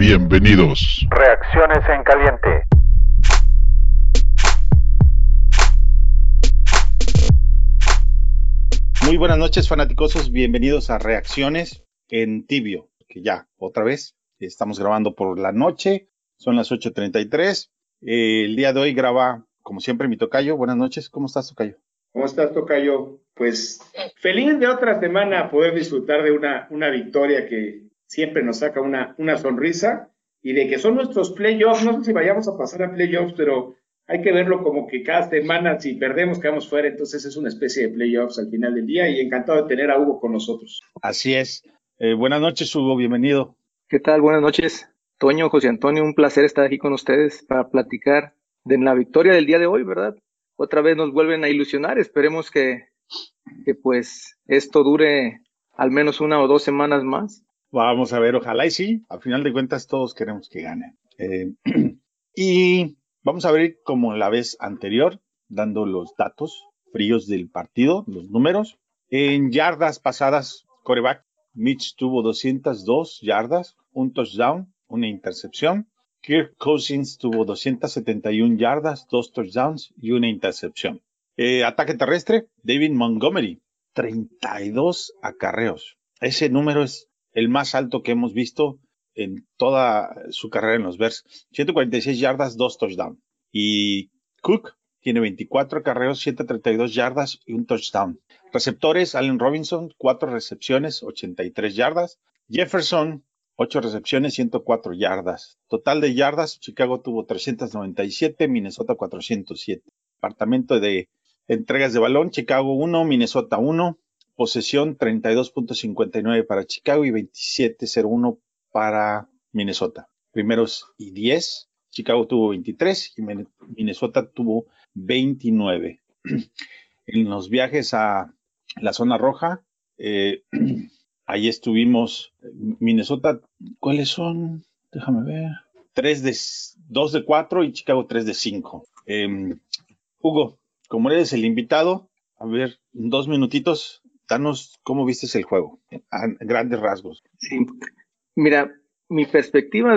Bienvenidos. Reacciones en caliente. Muy buenas noches, fanáticosos. Bienvenidos a Reacciones en Tibio, que ya otra vez estamos grabando por la noche. Son las 8:33. Eh, el día de hoy graba, como siempre, mi tocayo. Buenas noches. ¿Cómo estás, tocayo? ¿Cómo estás, Tocayo? Pues feliz de otra semana poder disfrutar de una, una victoria que siempre nos saca una, una sonrisa y de que son nuestros playoffs. No sé si vayamos a pasar a playoffs, pero hay que verlo como que cada semana, si perdemos, quedamos fuera. Entonces es una especie de playoffs al final del día y encantado de tener a Hugo con nosotros. Así es. Eh, buenas noches, Hugo. Bienvenido. ¿Qué tal? Buenas noches. Toño, José Antonio, un placer estar aquí con ustedes para platicar de la victoria del día de hoy, ¿verdad? otra vez nos vuelven a ilusionar. Esperemos que, que pues esto dure al menos una o dos semanas más. Vamos a ver, ojalá y sí. Al final de cuentas todos queremos que gane. Eh, y vamos a ver como la vez anterior, dando los datos fríos del partido, los números. En yardas pasadas, coreback, Mitch tuvo 202 yardas, un touchdown, una intercepción. Kirk Cousins tuvo 271 yardas, dos touchdowns y una intercepción. Eh, ataque terrestre, David Montgomery, 32 acarreos. Ese número es el más alto que hemos visto en toda su carrera en los Bears. 146 yardas, dos touchdowns. Y Cook tiene 24 acarreos, 132 yardas y un touchdown. Receptores, Allen Robinson, 4 recepciones, 83 yardas. Jefferson, 8 recepciones, 104 yardas. Total de yardas, Chicago tuvo 397, Minnesota 407. Departamento de entregas de balón, Chicago 1, Minnesota 1. Posesión 32.59 para Chicago y 27.01 para Minnesota. Primeros y 10, Chicago tuvo 23 y Minnesota tuvo 29. En los viajes a la zona roja, eh, Ahí estuvimos, Minnesota, ¿cuáles son? Déjame ver. Tres de, dos de cuatro y Chicago tres de cinco. Em, Hugo, como eres el invitado, a ver, dos minutitos, danos cómo viste el juego, a grandes rasgos. Sí. Mira, mi perspectiva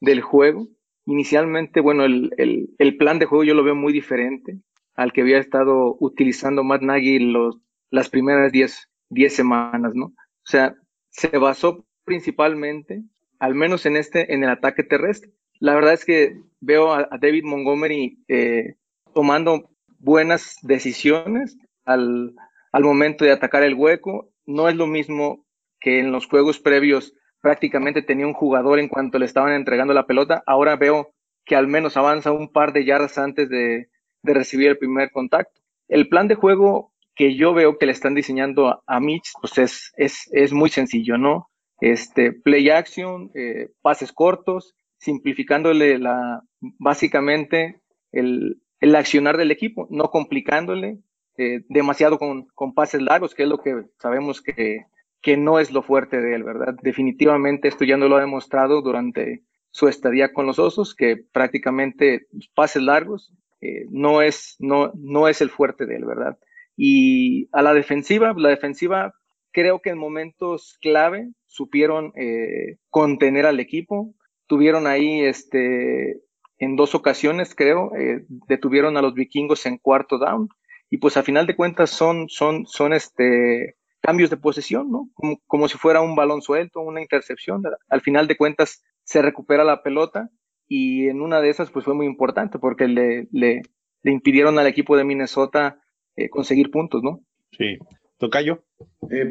del juego, inicialmente, bueno, el, el, plan de juego yo lo veo muy diferente al que había estado utilizando Matt Nagy los, las primeras 10 semanas, ¿no? O sea, se basó principalmente, al menos en este, en el ataque terrestre. La verdad es que veo a, David Montgomery eh, tomando buenas decisiones al, al momento de atacar el hueco. No es lo mismo que en los juegos previos prácticamente tenía un jugador en cuanto le estaban entregando la pelota. Ahora veo que al menos avanza un par de yardas antes de, recibir el primer contacto. El plan de juego que yo veo que le están diseñando a, Mitch, pues es, es, es, muy sencillo, ¿no? Este, play action, eh, pases cortos, simplificándole la, básicamente el, el accionar del equipo, no complicándole eh, demasiado con, con, pases largos, que es lo que sabemos que, que no es lo fuerte de él, ¿verdad? Definitivamente esto ya no lo ha demostrado durante su estadía con los osos, que prácticamente pases largos eh, no, es, no, no es el fuerte de él, ¿verdad? Y a la defensiva, la defensiva creo que en momentos clave supieron eh, contener al equipo. Tuvieron ahí, este, en dos ocasiones, creo, eh, detuvieron a los vikingos en cuarto down. Y pues a final de cuentas son, son, son este, cambios de posesión, ¿no? Como, como si fuera un balón suelto, una intercepción. Al final de cuentas se recupera la pelota y en una de esas pues fue muy importante porque le, le, le impidieron al equipo de Minnesota eh, conseguir puntos, ¿no? Sí. Tocayo. Eh,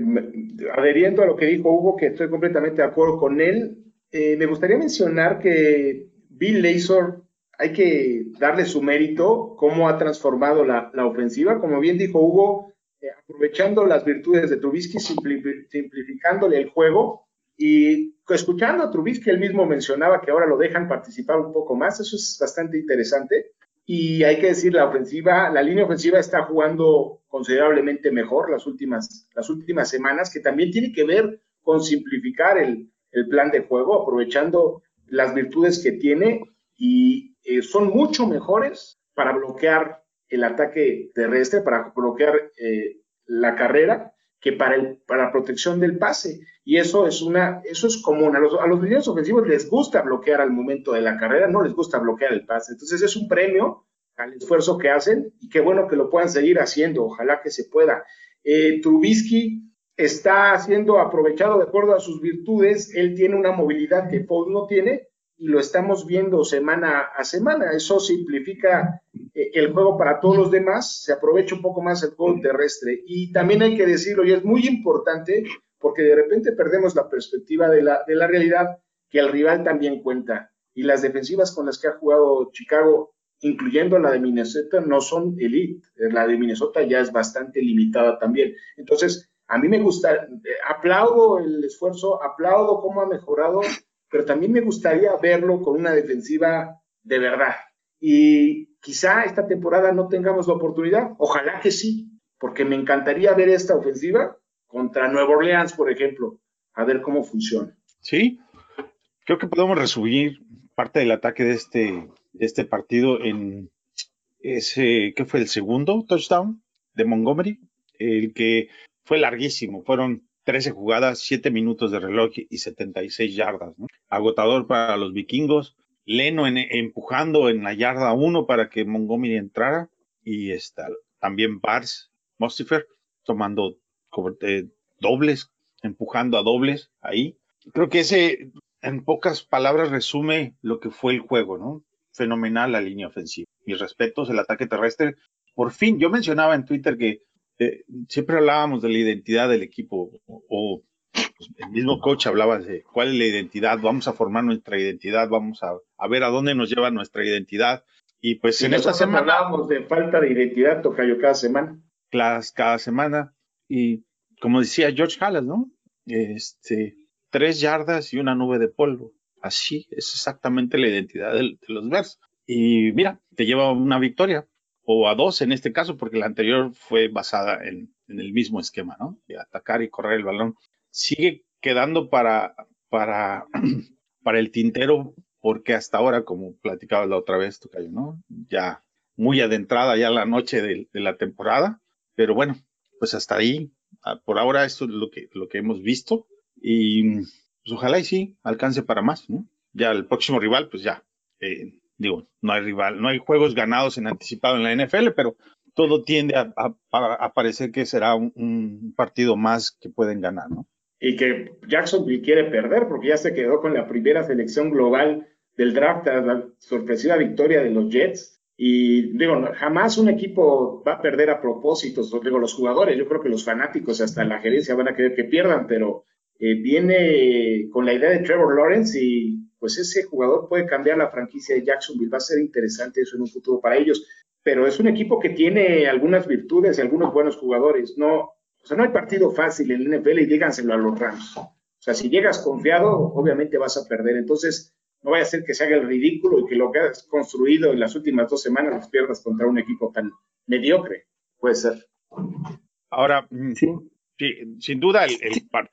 adheriendo a lo que dijo Hugo, que estoy completamente de acuerdo con él, eh, me gustaría mencionar que Bill Lazor hay que darle su mérito, cómo ha transformado la, la ofensiva, como bien dijo Hugo, eh, aprovechando las virtudes de Trubisky, simplificándole el juego y escuchando a Trubisky, él mismo mencionaba que ahora lo dejan participar un poco más, eso es bastante interesante. Y hay que decir, la ofensiva, la línea ofensiva está jugando considerablemente mejor las últimas, las últimas semanas, que también tiene que ver con simplificar el, el plan de juego, aprovechando las virtudes que tiene y eh, son mucho mejores para bloquear el ataque terrestre, para bloquear eh, la carrera, que para, el, para protección del pase. Y eso es, una, eso es común. A los, a ofensivos les gusta bloquear al momento de la carrera, no les gusta bloquear el pase. Entonces es un premio al esfuerzo que hacen y qué bueno que lo puedan seguir haciendo. Ojalá que se pueda. Eh, Trubisky está siendo aprovechado de acuerdo a sus virtudes. Él tiene una movilidad que Foles no tiene y lo estamos viendo semana a semana. Eso simplifica eh, el juego para todos los demás, se aprovecha un poco más el juego terrestre. Y también hay que decirlo, y es muy importante, porque de repente perdemos la perspectiva de la, de la realidad, que el rival también cuenta. Y las defensivas con las que ha jugado Chicago, incluyendo la de Minnesota, no son elite. La de Minnesota ya es bastante limitada también. Entonces, a mí me gusta, eh, aplaudo el esfuerzo, aplaudo cómo ha mejorado pero también me gustaría verlo con una defensiva de verdad. Y quizá esta temporada no tengamos la oportunidad, ojalá que sí, porque me encantaría ver esta ofensiva contra Nueva Orleans, por ejemplo, a ver cómo funciona. Sí, creo que podemos resumir parte del ataque de este, de este partido en ese, ¿qué fue el segundo touchdown de Montgomery? El que fue larguísimo, fueron 13 jugadas, 7 minutos de reloj y 76 yardas. Agotador para los vikingos. Leno empujando en la yarda 1 para que Montgomery entrara. Y está, también Bars, Mostifer, tomando eh, dobles, empujando a dobles ahí. Creo que ese, en pocas palabras, resume lo que fue el juego, ¿no? Fenomenal la línea ofensiva. Mis respetos, el ataque terrestre. Por fin, yo mencionaba en Twitter que eh, siempre hablábamos de la identidad del equipo o, pues, el mismo coach hablaba de cuál es la identidad, vamos a formar nuestra identidad, vamos a, ver a dónde nos lleva nuestra identidad. Y pues en esta semana hablábamos de falta de identidad, Tocayo, cada semana. Claro, cada semana. Y como decía George Halas, ¿no? Este, tres yardas y una nube de polvo. Así es exactamente la identidad de, de los Bears. Y mira, te lleva una victoria o a dos en este caso, porque la anterior fue basada en, el mismo esquema, ¿no? De atacar y correr el balón. Sigue quedando para, para, para el tintero, porque hasta ahora, como platicaba la otra vez, Tocayo, ¿no? Ya muy adentrada ya la noche de, la temporada, pero bueno, pues hasta ahí, ah, por ahora esto es lo que, lo que hemos visto y pues ojalá y sí alcance para más, ¿no? Ya el próximo rival, pues ya, eh, digo, no hay rival, no hay juegos ganados en anticipado en la NFL, pero todo tiende a, parecer que será un, partido más que pueden ganar, ¿no? Y que Jacksonville quiere perder porque ya se quedó con la primera selección global del draft la sorpresiva victoria de los Jets. Y digo, jamás un equipo va a perder a propósito, digo, los jugadores, yo creo que los fanáticos, hasta la gerencia van a querer que pierdan, pero eh, viene con la idea de Trevor Lawrence y pues ese jugador puede cambiar la franquicia de Jacksonville. Va a ser interesante eso en un futuro para ellos. Pero es un equipo que tiene algunas virtudes y algunos buenos jugadores. No, o sea, no hay partido fácil en el NFL y díganselo a los Rams. O sea, si llegas confiado, obviamente vas a perder. Entonces, no vaya a ser que se haga el ridículo y que lo que has construido en las últimas dos semanas las pierdas contra un equipo tan mediocre. Puede ser. Ahora, mm, sí. Sí, sin duda el,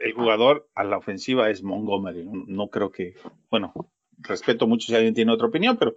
el, jugador a la ofensiva es Montgomery. No, creo que, bueno, respeto mucho si alguien tiene otra opinión, pero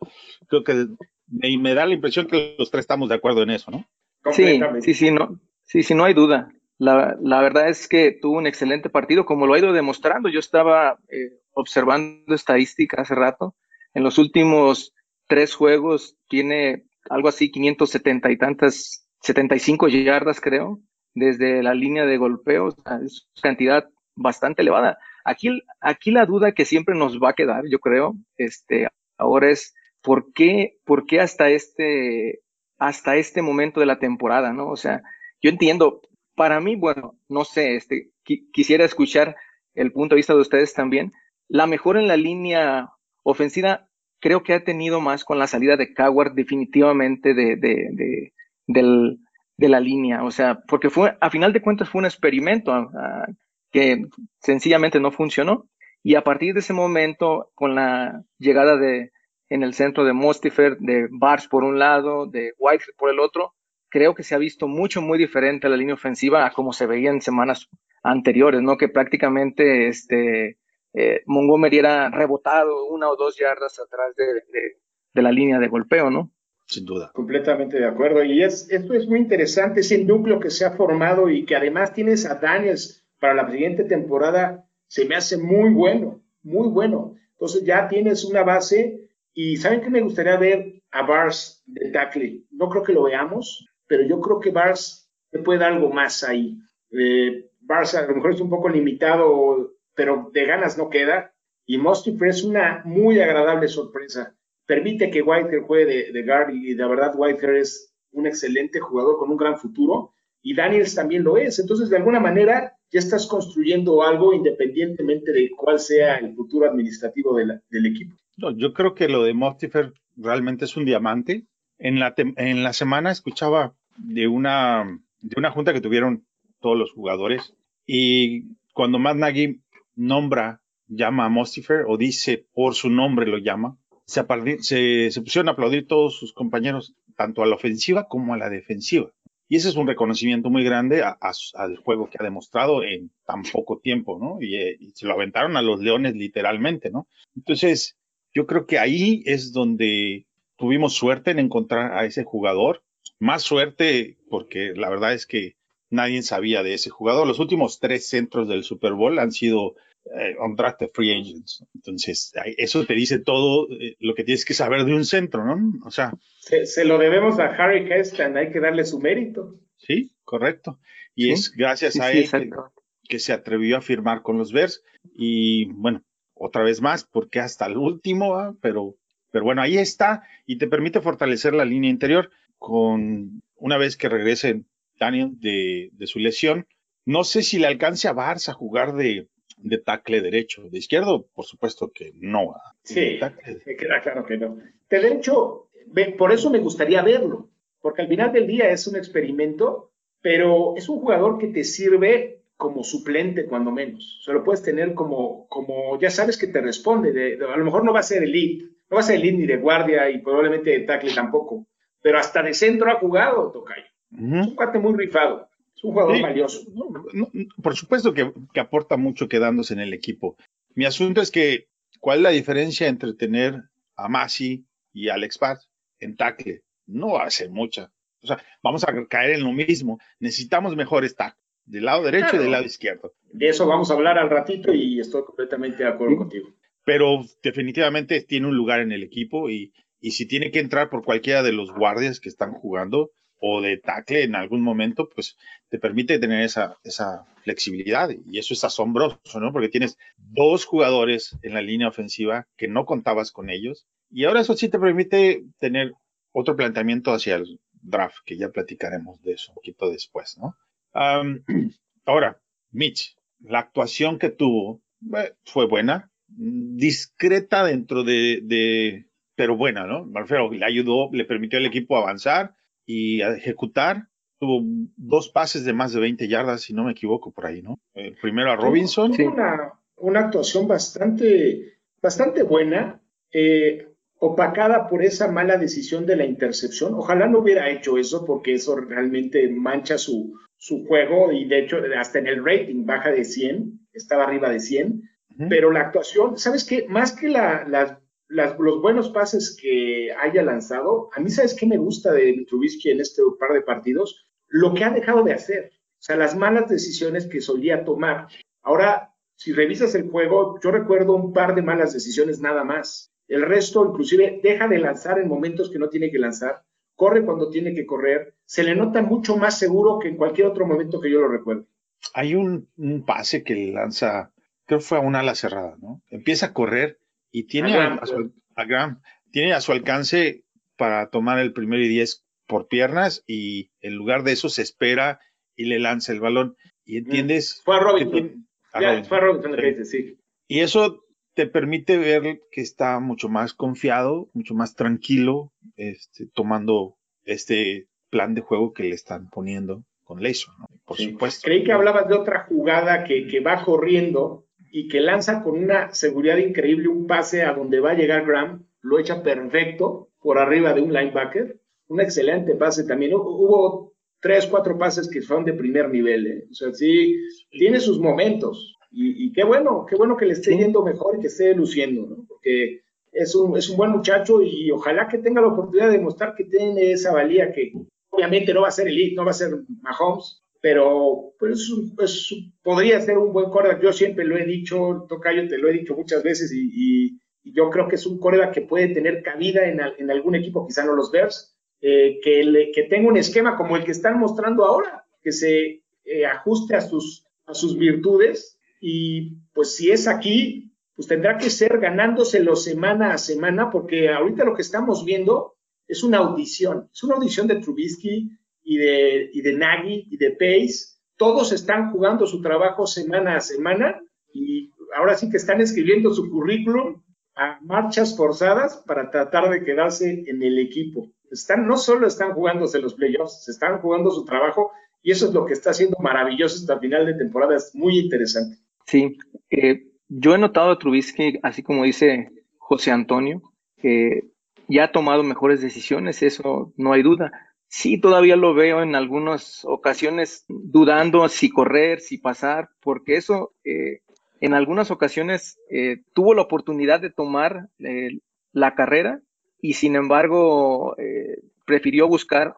creo que me, da la impresión que los tres estamos de acuerdo en eso, ¿no? Sí, sí, sí, no, sí, sí, no hay duda. La, la, verdad es que tuvo un excelente partido, como lo ha ido demostrando. Yo estaba eh, observando estadística hace rato. En los últimos tres juegos tiene algo así, 570 y tantas, 75 yardas, creo desde la línea de golpeo, es una cantidad bastante elevada. Aquí, aquí la duda que siempre nos va a quedar, yo creo, este, ahora es ¿por qué, por qué hasta este, hasta este momento de la temporada, ¿no? O sea, yo entiendo, para mí, bueno, no sé, este, quisiera escuchar el punto de vista de ustedes también. La mejor en la línea ofensiva creo que ha tenido más con la salida de Coward definitivamente de, de, de del, de la línea, o sea, porque fue, a final de cuentas fue un experimento ah, que sencillamente no funcionó y a partir de ese momento, con la llegada de en el centro de Mostifer, de Bars por un lado, de White por el otro, creo que se ha visto mucho, muy diferente la línea ofensiva a como se veía en semanas anteriores, ¿no? Que prácticamente este, eh, Montgomery era rebotado una o dos yardas atrás de, de la línea de golpeo, ¿no? Sin duda. Completamente de acuerdo. Y es, esto es muy interesante, ese núcleo que se ha formado y que además tienes a Daniels para la siguiente temporada, se me hace muy bueno, muy bueno. Entonces ya tienes una base y ¿saben qué me gustaría ver a Bars de tackle? No creo que lo veamos, pero yo creo que Bars te puede dar algo más ahí. Eh, Bars a lo mejor es un poco limitado, pero de ganas no queda. Y Mostifer es una muy agradable sorpresa. Permite que Whitehair juegue de, de guard y de verdad Whitehair es un excelente jugador con un gran futuro y Daniels también lo es. Entonces, de alguna manera, ya estás construyendo algo independientemente de cuál sea el futuro administrativo del equipo. yo creo que lo de Mostifer realmente es un diamante. En la, en la semana escuchaba de una, de una junta que tuvieron todos los jugadores y cuando Matt Nagy nombra, llama a Mostifer o dice por su nombre lo llama, se, pusieron a aplaudir todos sus compañeros, tanto a la ofensiva como a la defensiva. Y ese es un reconocimiento muy grande al juego que ha demostrado en tan poco tiempo, ¿no? Eh, y, se lo aventaron a los leones literalmente, ¿no? Entonces, yo creo que ahí es donde tuvimos suerte en encontrar a ese jugador. Más suerte porque la verdad es que nadie sabía de ese jugador. Los últimos tres centros del Super Bowl han sido eh, undrafted free agents. Entonces, eso te dice todo eh, lo que tienes que saber de un centro, ¿no? O sea. Se, lo debemos a Harry Kestan, hay que darle su mérito. Sí, correcto. Y es gracias a él que, se atrevió a firmar con los Bears. Y bueno, otra vez más, porque hasta el último, pero, pero bueno, ahí está y te permite fortalecer la línea interior con una vez que regrese Daniel de, de su lesión. No sé si le alcance a Barça a jugar de, de tackle derecho. De izquierdo, por supuesto que no. Sí, queda claro que no. De derecho, por eso me gustaría verlo, porque al final del día es un experimento, pero es un jugador que te sirve como suplente cuando menos. O sea, lo puedes tener como, como ya sabes que te responde. De, a lo mejor no va a ser elite, no va a ser elite ni de guardia y probablemente de tackle tampoco, pero hasta de centro ha jugado, Tocayo. Es un cuate muy rifado. Es un jugador valioso. por supuesto que, aporta mucho quedándose en el equipo. Mi asunto es que, ¿cuál es la diferencia entre tener a Masi y Alex Paz en tackle? No hace mucha. O sea, vamos a caer en lo mismo. Necesitamos mejores tackles, del lado derecho y del lado izquierdo. De eso vamos a hablar al ratito y estoy completamente de acuerdo contigo. Pero definitivamente tiene un lugar en el equipo y, y si tiene que entrar por cualquiera de los guardias que están jugando, o de tackle en algún momento, pues te permite tener esa, esa flexibilidad y eso es asombroso, ¿no? Porque tienes dos jugadores en la línea ofensiva que no contabas con ellos y ahora eso sí te permite tener otro planteamiento hacia el draft, que ya platicaremos de eso un poquito después, ¿no? ahora, Mitch, la actuación que tuvo fue buena, discreta dentro de, de pero buena, ¿no? Marfero le ayudó, le permitió al equipo avanzar, y a ejecutar. Tuvo dos pases de más de 20 yardas, si no me equivoco, por ahí, ¿no? El primero a Robinson. Tuvo una, una, actuación bastante, bastante buena, eh, opacada por esa mala decisión de la intercepción. Ojalá no hubiera hecho eso, porque eso realmente mancha su, su juego y de hecho hasta en el rating baja de 100, estaba arriba de 100. Pero la actuación, ¿sabes qué? Más que la, las los buenos pases que haya lanzado, a mí sabes qué me gusta de Trubisky en este par de partidos, lo que ha dejado de hacer, o sea, las malas decisiones que solía tomar. Ahora, si revisas el juego, yo recuerdo un par de malas decisiones nada más. El resto, inclusive, deja de lanzar en momentos que no tiene que lanzar, corre cuando tiene que correr, se le nota mucho más seguro que en cualquier otro momento que yo lo recuerde. Hay un, un pase que lanza, creo que fue a una ala cerrada, ¿no? Empieza a correr y tiene a, su, tiene a su alcance para tomar el primer y diez por piernas y en lugar de eso se espera y le lanza el balón. Y mm. entiendes. Fue a Robinson. Fue a Robinson que dice, sí. Y eso te permite ver que está mucho más confiado, mucho más tranquilo, este, tomando este plan de juego que le están poniendo con Leso, por supuesto. Creí que hablabas de otra jugada que, que va corriendo y que lanza con una seguridad increíble un pase a donde va a llegar Graham, lo echa perfecto por arriba de un linebacker. Un excelente pase también. Hubo tres, cuatro pases que son de primer nivel. ¿eh? O sea, sí, tiene sus momentos. Y, qué bueno, qué bueno que le esté yendo mejor y que esté luciendo, ¿no? Porque es un, es un buen muchacho y ojalá que tenga la oportunidad de demostrar que tiene esa valía que obviamente no va a ser elite, no va a ser Mahomes, pero pues, podría ser un buen coreback. Yo siempre lo he dicho, Tocayo, te lo he dicho muchas veces y, yo creo que es un coreback que puede tener cabida en, en algún equipo, quizá no los Bears, eh, que, que tenga un esquema como el que están mostrando ahora, que se eh, ajuste a sus, a sus virtudes y pues si es aquí, pues tendrá que ser ganándoselo semana a semana, porque ahorita lo que estamos viendo es una audición, es una audición de Trubisky y de, y de Nagy y de Pace. Todos están jugando su trabajo semana a semana y ahora sí que están escribiendo su currículum a marchas forzadas para tratar de quedarse en el equipo. Están, no solo están jugándose los playoffs, están jugando su trabajo y eso es lo que está haciendo maravilloso esta final de temporada. Es muy interesante. Sí, eh, yo he notado a Trubisky, así como dice José Antonio, que ya ha tomado mejores decisiones, eso no hay duda. Sí, todavía lo veo en algunas ocasiones dudando si correr, si pasar, porque eso eh, en algunas ocasiones eh, tuvo la oportunidad de tomar eh, la carrera y sin embargo prefirió buscar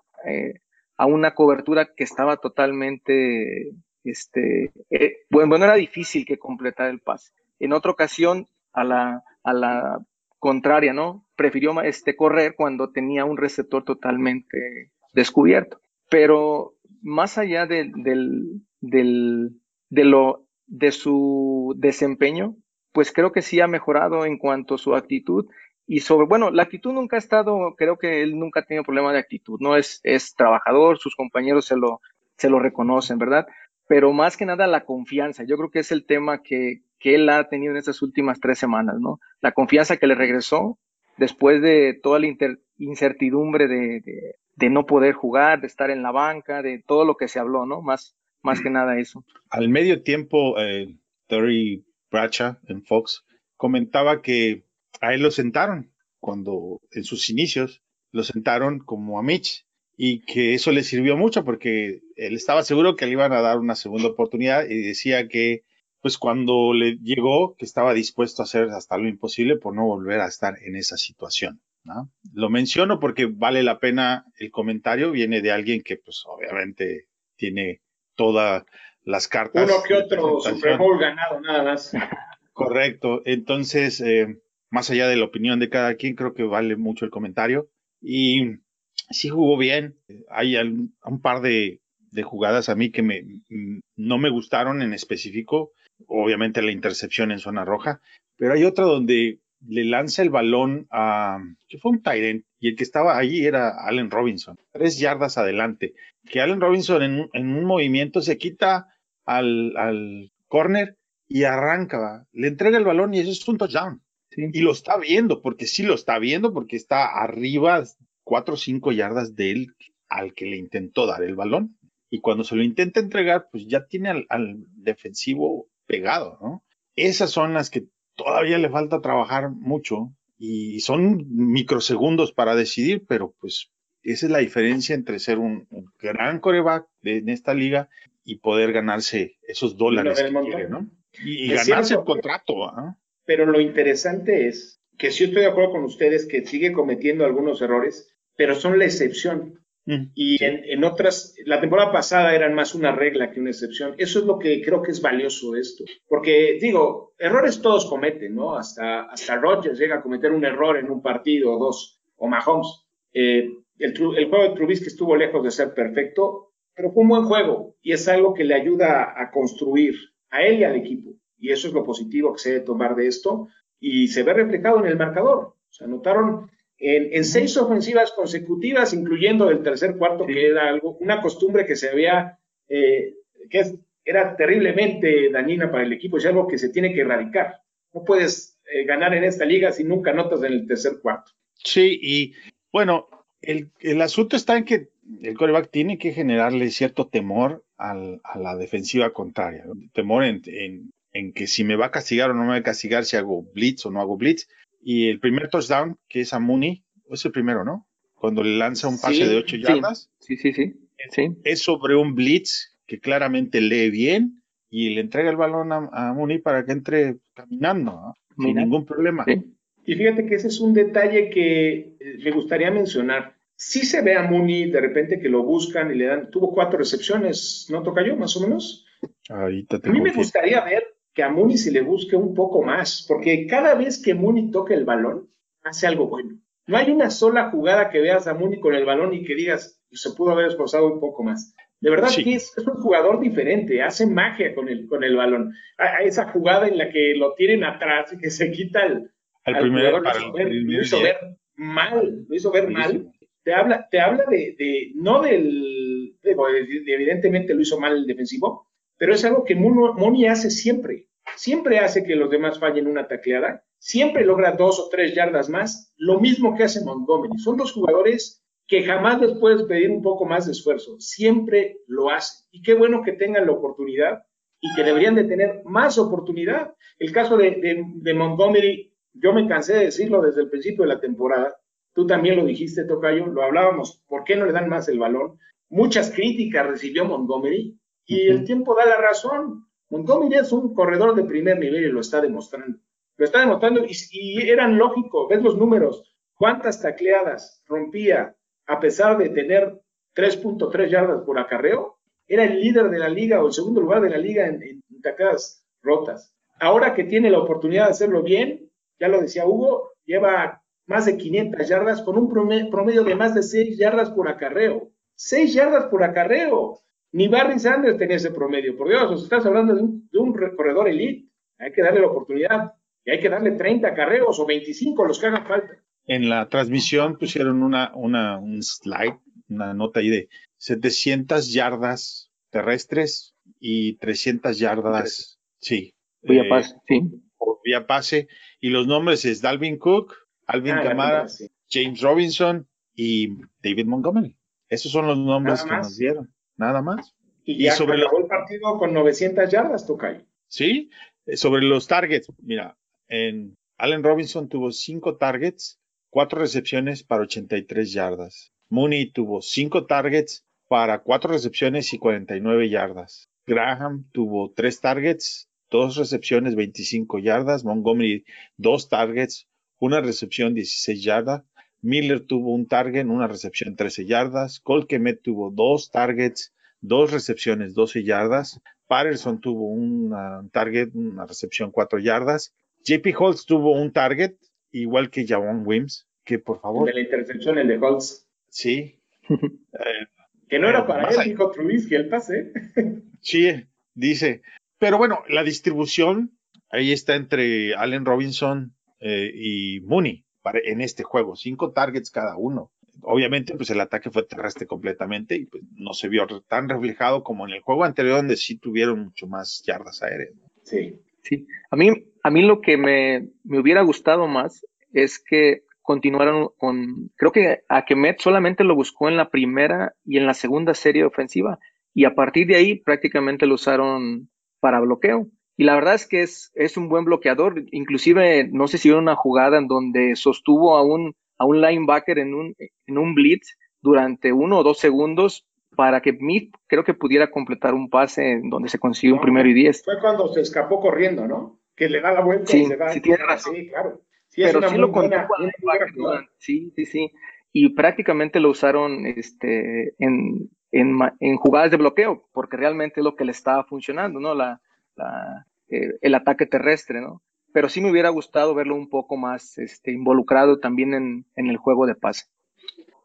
a una cobertura que estaba totalmente este, eh, bueno, era difícil que completar el pase. En otra ocasión, a la, a la contraria, ¿no? Prefirió este, correr cuando tenía un receptor totalmente descubierto. Pero más allá de, del, de, lo, de su desempeño, pues creo que sí ha mejorado en cuanto a su actitud y sobre, bueno, la actitud nunca ha estado, creo que él nunca ha tenido problema de actitud, ¿no? Es, es trabajador, sus compañeros se lo, se lo reconocen, ¿verdad? pero más que nada la confianza. Yo creo que es el tema que, que él ha tenido en estas últimas tres semanas, ¿no? La confianza que le regresó después de toda la incertidumbre de, no poder jugar, de estar en la banca, de todo lo que se habló, ¿no? Más, más que nada eso. Al medio tiempo, eh, Terry Bracha en Fox comentaba que a él lo sentaron cuando en sus inicios lo sentaron como a Mitch y que eso le sirvió mucho porque él estaba seguro que le iban a dar una segunda oportunidad y decía que pues cuando le llegó que estaba dispuesto a hacer hasta lo imposible por no volver a estar en esa situación. Lo menciono porque vale la pena el comentario, viene de alguien que pues obviamente tiene todas las cartas. Uno que otro Super Bowl ganado, nada más. Correcto, entonces eh, más allá de la opinión de cada quien, creo que vale mucho el comentario. Y sí jugó bien. Hay un, par de, jugadas a mí que me, no me gustaron en específico. Obviamente la intercepción en zona roja, pero hay otra donde le lanza el balón a, que fue un Tyrant, y el que estaba ahí era Allen Robinson, tres yardas adelante, que Allen Robinson en, un movimiento se quita al, al corner y arranca, le entrega el balón y eso es un touchdown. Y lo está viendo, porque sí lo está viendo, porque está arriba cuatro o cinco yardas de él al que le intentó dar el balón. Y cuando se lo intenta entregar, pues ya tiene al, defensivo pegado, ¿no? Esas son las que todavía le falta trabajar mucho y son microsegundos para decidir, pero pues esa es la diferencia entre ser un, gran coreback en esta liga y poder ganarse esos dólares que quiere, ¿no? Y, ganarse el contrato. ¿ah? Pero lo interesante es que sí estoy de acuerdo con ustedes que sigue cometiendo algunos errores, pero son la excepción. Y en, otras, la temporada pasada eran más una regla que una excepción. Eso es lo que creo que es valioso esto. Porque, digo, errores todos cometen, ¿no? Hasta, hasta Rodgers llega a cometer un error en un partido o dos, o Mahomes. Eh, el, el, juego de Trubisky estuvo lejos de ser perfecto, pero fue un buen juego y es algo que le ayuda a construir a él y al equipo. Y eso es lo positivo que se debe tomar de esto y se ve reflejado en el marcador. O sea, notaron en, seis ofensivas consecutivas, incluyendo el tercer cuarto, que era algo, una costumbre que se había, eh, que era terriblemente dañina para el equipo, es algo que se tiene que erradicar. No puedes eh, ganar en esta liga si nunca notas en el tercer cuarto. Sí, y bueno, el, asunto está en que el coreback tiene que generarle cierto temor a la defensiva contraria, temor en, en, que si me va a castigar o no me va a castigar, si hago blitz o no hago blitz, y el primer touchdown, que es a Mooney, es el primero, ¿no? Cuando le lanza un pase de 8 yardas. Sí, sí, sí, sí. Es sobre un blitz que claramente lee bien y le entrega el balón a, Mooney para que entre caminando, sin ningún problema. Y fíjate que ese es un detalle que eh, me gustaría mencionar. Sí se ve a Mooney de repente que lo buscan y le dan, tuvo cuatro recepciones, ¿no toca yo más o menos? Ahorita te A mí me gustaría ver que a Mooney se le busque un poco más, porque cada vez que Mooney toca el balón, hace algo bueno. No hay una sola jugada que veas a Mooney con el balón y que digas, se pudo haber esforzado un poco más. De verdad Sí. que es, es un jugador diferente, hace magia con el, con el balón. A, a esa jugada en la que lo tienen atrás y que se quita el, al primer, jugador, para lo hizo ver, primer lo hizo día. ver mal, lo hizo ver mal. Te habla, te habla de, de- no del, de- de- evidentemente lo hizo mal el defensivo, pero es algo que Moni hace siempre. Siempre hace que los demás fallen una tacleada, siempre logra dos o tres yardas más, lo mismo que hace Montgomery. Son dos jugadores que jamás les puedes pedir un poco más de esfuerzo, siempre lo hacen. Y qué bueno que tengan la oportunidad y que deberían de tener más oportunidad. El caso de, de- de Montgomery, yo me cansé de decirlo desde el principio de la temporada, tú también lo dijiste, Tocayo, lo hablábamos, ¿por qué no le dan más el balón? Muchas críticas recibió Montgomery y el tiempo da la razón. Montgomery es un corredor de primer nivel y lo está demostrando. Lo está demostrando y, y eran lógicos, ves los números, cuántas tacleadas rompía a pesar de tener 3.3 yardas por acarreo, era el líder de la liga o el segundo lugar de la liga en, en tacleadas rotas. Ahora que tiene la oportunidad de hacerlo bien, ya lo decía Hugo, lleva más de 500 yardas con un prome- promedio de más de 6 yardas por acarreo. 6 yardas por acarreo. Ni Barry Sanders tenía ese promedio. Por Dios, os estás hablando de un, de un corredor elite. Hay que darle la oportunidad. Y hay que darle 30 acarreos o 25, los que hagan falta. En la transmisión pusieron una, una, un slide, una nota ahí de 700 yardas terrestres y 300 yardas, sí. Voy a eh, paz, sí. por vía pase. Y los nombres es Dalvin Cook, Alvin Ah, la Kamara, verdad, sí. James Robinson y David Montgomery. Esos son los nombres que nos dieron. Nada más. Y, Y ya sobre acabó el partido con 900 yardas, Tocayo. ¿Sí? Eh, Sobre los targets, mira, en Allen Robinson tuvo cinco targets, cuatro recepciones para 83 yardas. Mooney tuvo cinco targets para cuatro recepciones y 49 yardas. Graham tuvo tres targets, dos recepciones, 25 yardas. Montgomery, dos targets, una recepción, 16 yardas. Miller tuvo un target, una recepción, 13 yardas. Colquemet tuvo dos targets, dos recepciones, 12 yardas. Patterson tuvo un target, una recepción, 4 yardas. JP Holtz tuvo un target, igual que Javon Wims, que por El favor, de la intercepción, el de Holtz. sí, eh, Que no era para él, allá. dijo Trubisky, el pase. sí, dice. Pero bueno, la distribución ahí está entre Allen Robinson eh, y Mooney en este juego, cinco targets cada uno. Obviamente, pues el ataque fue terrestre completamente y pues, no se vio tan reflejado como en el juego anterior, donde sí tuvieron mucho más yardas aéreas. Sí. Sí, a mí, a mí lo que me, me hubiera gustado más es que continuaron con, creo que a Kemet solamente lo buscó en la primera y en la segunda serie ofensiva y a partir de ahí prácticamente lo usaron para bloqueo. Y la verdad es que es, es un buen bloqueador, inclusive no sé si hubo una jugada en donde sostuvo a un, a un linebacker en un, en un blitz durante uno o dos segundos para que Mead creo que pudiera completar un pase en donde se consiguió un primero y diez. Fue cuando se escapó corriendo, ¿no? Que le da la vuelta Sí, y se va. sí tiene razón. Sí, claro. Sí, pero sí lo buena- buena sí, sí, sí. Y prácticamente lo usaron este, en, en, en jugadas de bloqueo, porque realmente es lo que le estaba funcionando, ¿no? La, la, eh, el ataque terrestre, ¿no? Pero sí me hubiera gustado verlo un poco más este, involucrado también en, en el juego de pase.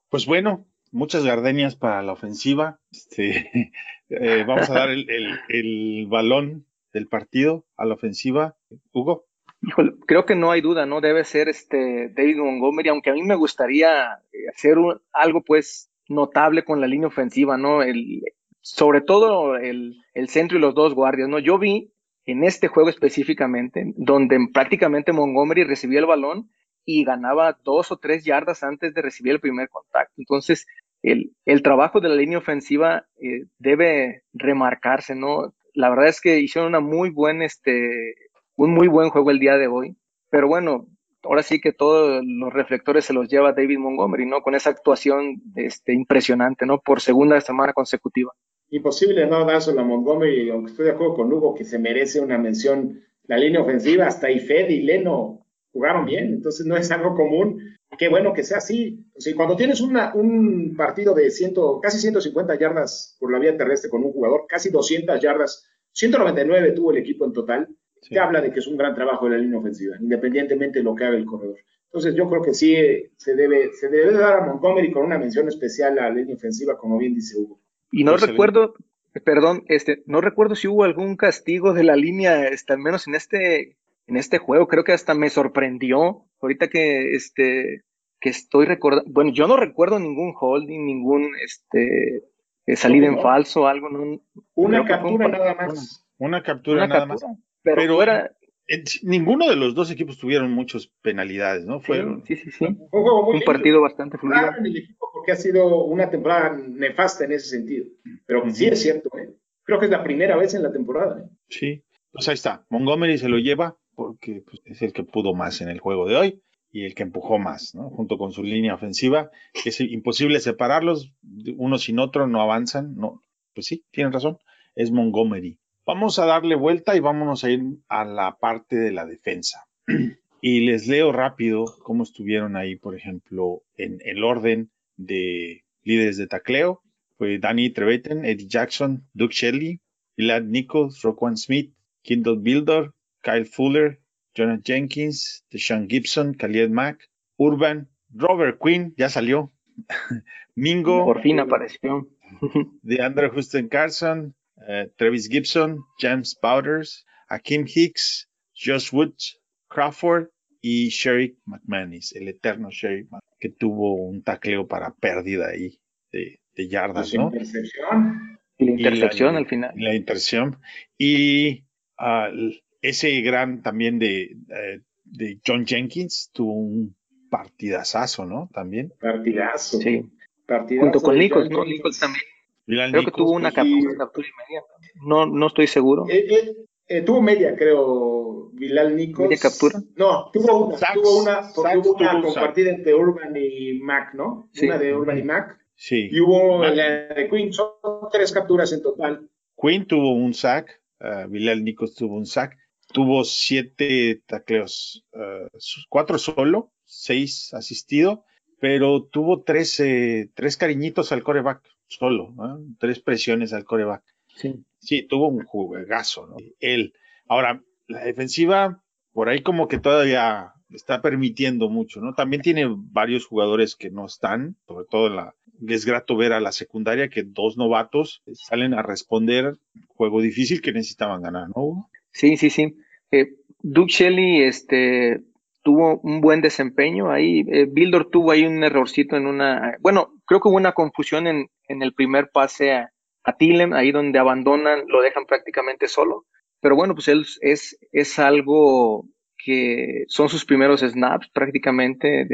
Pues bueno, muchas gardenias para la ofensiva. Este, eh, vamos a dar el, el- el balón del partido a la ofensiva. Hugo. Híjole, creo que no hay duda, ¿no? Debe ser este David Montgomery, aunque a mí me gustaría eh, hacer un- algo pues notable con la línea ofensiva, ¿no? El, sobre todo el, el centro y los dos guardias, ¿no? Yo vi en este juego específicamente, donde prácticamente Montgomery recibía el balón y ganaba dos o tres yardas antes de recibir el primer contacto. Entonces, el, el trabajo de la línea ofensiva eh, debe remarcarse, ¿no? La verdad es que hicieron una muy buena, este, un muy buen juego el día de hoy. Pero bueno, ahora sí que todos los reflectores se los lleva David Montgomery, ¿no? Con esa actuación este, impresionante, ¿no? Por segunda semana consecutiva. Imposible no dárselo a Montgomery, aunque estoy de acuerdo con Hugo que se merece una mención. La línea ofensiva, hasta Ifed y Leno jugaron bien, entonces no es algo común. Qué bueno que sea así. O cuando tienes una, un partido de ciento, casi 150 yardas por la vía terrestre con un jugador, casi 200 yardas, 199 tuvo el equipo en total, te habla de que es un gran trabajo de la línea ofensiva, independientemente de lo que haga el corredor. Entonces yo creo que sí se debe, se debe dar a Montgomery con una mención especial a la línea ofensiva, como bien dice Hugo. Y no recuerdo, perdón, este, no recuerdo si hubo algún castigo de la línea, este, al menos en este, en este juego, creo que hasta me sorprendió, ahorita que, este, que estoy recordando, bueno, yo no recuerdo ningún holding, ningún, este, eh, salida en falso, algo, no, una captura nada más. Una, captura nada más. Pero, era, ninguno de los dos equipos tuvieron muchas penalidades, ¿no? Fueron, sí, sí, sí. Un, partido bastante fluido. En el equipo porque ha sido una temporada nefasta en ese sentido. Pero sí es cierto, ¿eh? Creo que es la primera vez en la temporada. ¿eh? Sí, pues ahí está. Montgomery se lo lleva porque pues, es el que pudo más en el juego de hoy y el que empujó más, ¿no? Junto con su línea ofensiva, es imposible separarlos, uno sin otro no avanzan, no, pues sí, tienen razón, es Montgomery. Vamos a darle vuelta y vámonos a ir a la parte de la defensa. Y les leo rápido cómo estuvieron ahí, por ejemplo, en el orden de líderes de tacleo. Fue Danny Trevathan, Eddie Jackson, Doug Shelley, Elad Nichols, Roquan Smith, Kindle Builder, Kyle Fuller, Jonah Jenkins, Deshaun Gibson, Khalid Mack, Urban, Robert Quinn, ya salió. Mingo. Por fin apareció. de Andrew Houston Carson, eh, Travis Gibson, James Powders, Akim Hicks, Josh Woods, Crawford y Sherry McManus, el eterno Sherry que tuvo un tacleo para pérdida ahí de, yardas, ¿no? Intercepción. Y la intercepción al final. La intercepción. Y ese gran también de, eh, de John Jenkins tuvo un partidazazo, ¿no? También. Partidazo. Sí. Partidazo Junto con Nichols, ¿no? Nichols también. Creo que tuvo una captura. No, no estoy seguro. Eh, eh, eh, tuvo media, creo, Bilal Nichols. ¿Media captura? No, tuvo una, tuvo una, porque hubo una compartida entre Urban y Mac, ¿no? Una de Urban y Mac. Sí. Y hubo la de Queen, son tres capturas en total. Queen tuvo un sack, uh, Bilal tuvo un sack, tuvo siete tacleos, uh, cuatro solo, seis asistido, pero tuvo tres, tres cariñitos al coreback solo, tres presiones al coreback. Sí. sí, tuvo un juegazo, ¿no? Él. Ahora, la defensiva, por ahí como que todavía está permitiendo mucho, ¿no? También tiene varios jugadores que no están, sobre todo en la, es grato ver a la secundaria que dos novatos salen a responder juego difícil que necesitaban ganar, ¿no? Sí, sí, sí. Eh, Duke Shelley, este, tuvo un buen desempeño ahí. Eh, Bildor tuvo ahí un errorcito en una, bueno, creo que hubo una confusión en, en el primer pase a, a ahí donde abandonan, lo dejan prácticamente solo. Pero bueno, pues él es, es algo que son sus primeros snaps prácticamente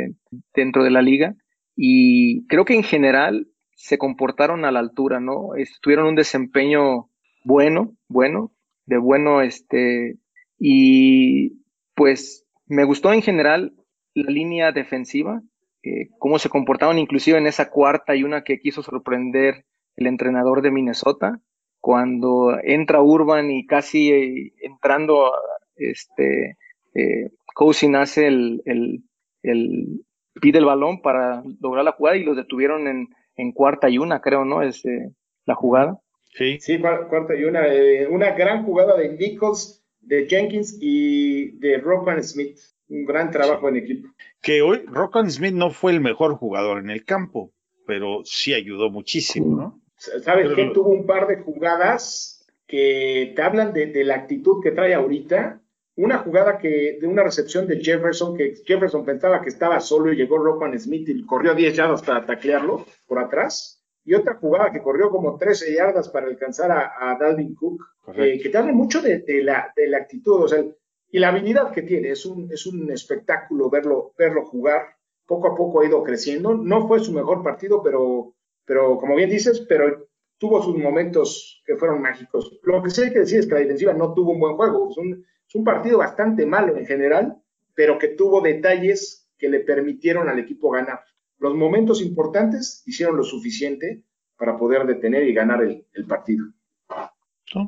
dentro de la liga. Y creo que en general se comportaron a la altura, ¿no? Tuvieron un desempeño bueno, bueno, de bueno, este, y pues me gustó en general la línea defensiva, eh, cómo se comportaron inclusive en esa cuarta y una que quiso sorprender el entrenador de Minnesota, cuando entra Urban y casi eh, entrando, este, eh, Cousin hace el, el, el, pide el balón para lograr la jugada y los detuvieron en, en cuarta y una, creo, ¿no? Es eh, la jugada. Sí, sí, cuarta y una. Eh, una gran jugada de Nichols, de Jenkins y de Rockman Smith. Un gran trabajo en equipo. Que hoy Rockman Smith no fue el mejor jugador en el campo, pero sí ayudó muchísimo, ¿no? ¿Sabes qué? Tuvo un par de jugadas que te hablan de, la actitud que trae ahorita. Una jugada que, de una recepción de Jefferson, que Jefferson pensaba que estaba solo y llegó Rockman Smith y corrió 10 yardas para taclearlo por atrás. Y otra jugada que corrió como 13 yardas para alcanzar a, Dalvin Cook, eh, que te habla mucho de, la, de la actitud, o sea, y la habilidad que tiene. Es un, es un espectáculo verlo, verlo jugar. Poco a poco ha ido creciendo. No fue su mejor partido, pero pero como bien dices, pero tuvo sus momentos que fueron mágicos. Lo que sí hay que decir es que la defensiva no tuvo un buen juego. Es un, es un partido bastante malo en general, pero que tuvo detalles que le permitieron al equipo ganar. Los momentos importantes hicieron lo suficiente para poder detener y ganar el, partido.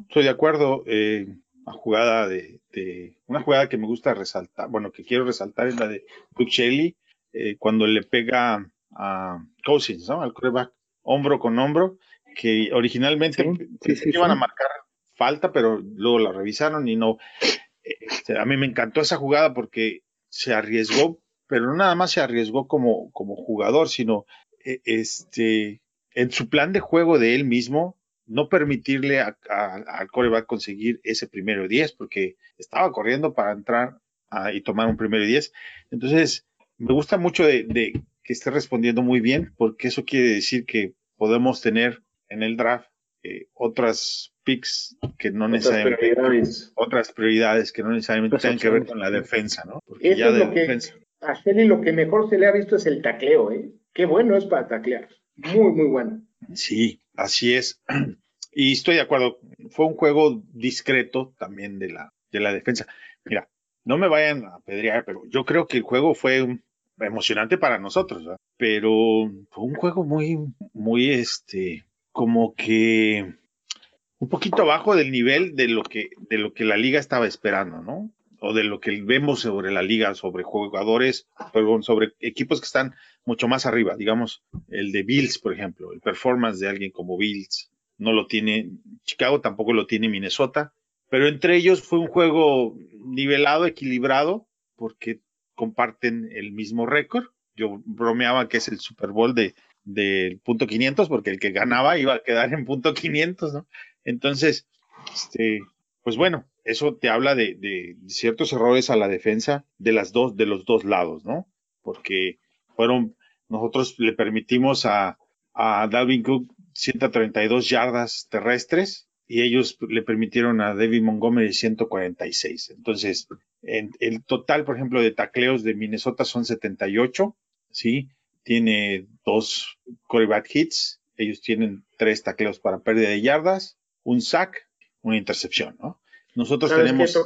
estoy de acuerdo. Eh, jugada de, una jugada que me gusta resaltar, bueno, que quiero resaltar es la de Luke Shelley, eh, cuando le pega a Cousins, ¿no? Al coreback, hombro con hombro, que originalmente iban a marcar falta, pero luego la revisaron y no. Este, a mí me encantó esa jugada porque se arriesgó, pero no nada más se arriesgó como, como jugador, sino eh, este, en su plan de juego de él mismo, no permitirle al coreback conseguir ese primero 10, porque estaba corriendo para entrar y tomar un primero 10. Entonces, me gusta mucho de, que esté respondiendo muy bien, porque eso quiere decir que podemos tener en el draft eh, otras picks que no necesariamente otras prioridades que no necesariamente tienen que ver con la defensa, ¿no? Porque ya de defensa. A Shelly lo que mejor se le ha visto es el tacleo, ¿eh? Qué bueno es para taclear. Muy, muy bueno. Sí, así es. Y estoy de acuerdo. Fue un juego discreto también de la, de la defensa. Mira, no me vayan a pedrear, pero yo creo que el juego fue emocionante para nosotros, ¿verdad? pero fue un juego muy, muy, este, como que un poquito abajo del nivel de lo que, de lo que la liga estaba esperando, ¿no? O de lo que vemos sobre la liga, sobre jugadores, perdón, sobre equipos que están mucho más arriba, digamos, el de Bills, por ejemplo, el performance de alguien como Bills, no lo tiene Chicago, tampoco lo tiene Minnesota, pero entre ellos fue un juego nivelado, equilibrado, porque comparten el mismo récord. Yo bromeaba que es el Super Bowl de del punto 500 porque el que ganaba iba a quedar en punto 500, ¿no? Entonces, este, pues bueno, eso te habla de, ciertos errores a la defensa de las dos, de los dos lados, ¿no? Porque fueron, nosotros le permitimos a, Dalvin Cook 132 yardas terrestres y ellos le permitieron a David Montgomery 146. Entonces, en, el total, por ejemplo, de tacleos de Minnesota son 78, ¿sí? Tiene dos quarterback hits, ellos tienen tres tacleos para pérdida de yardas, un sack, una intercepción, ¿no? Nosotros tenemos...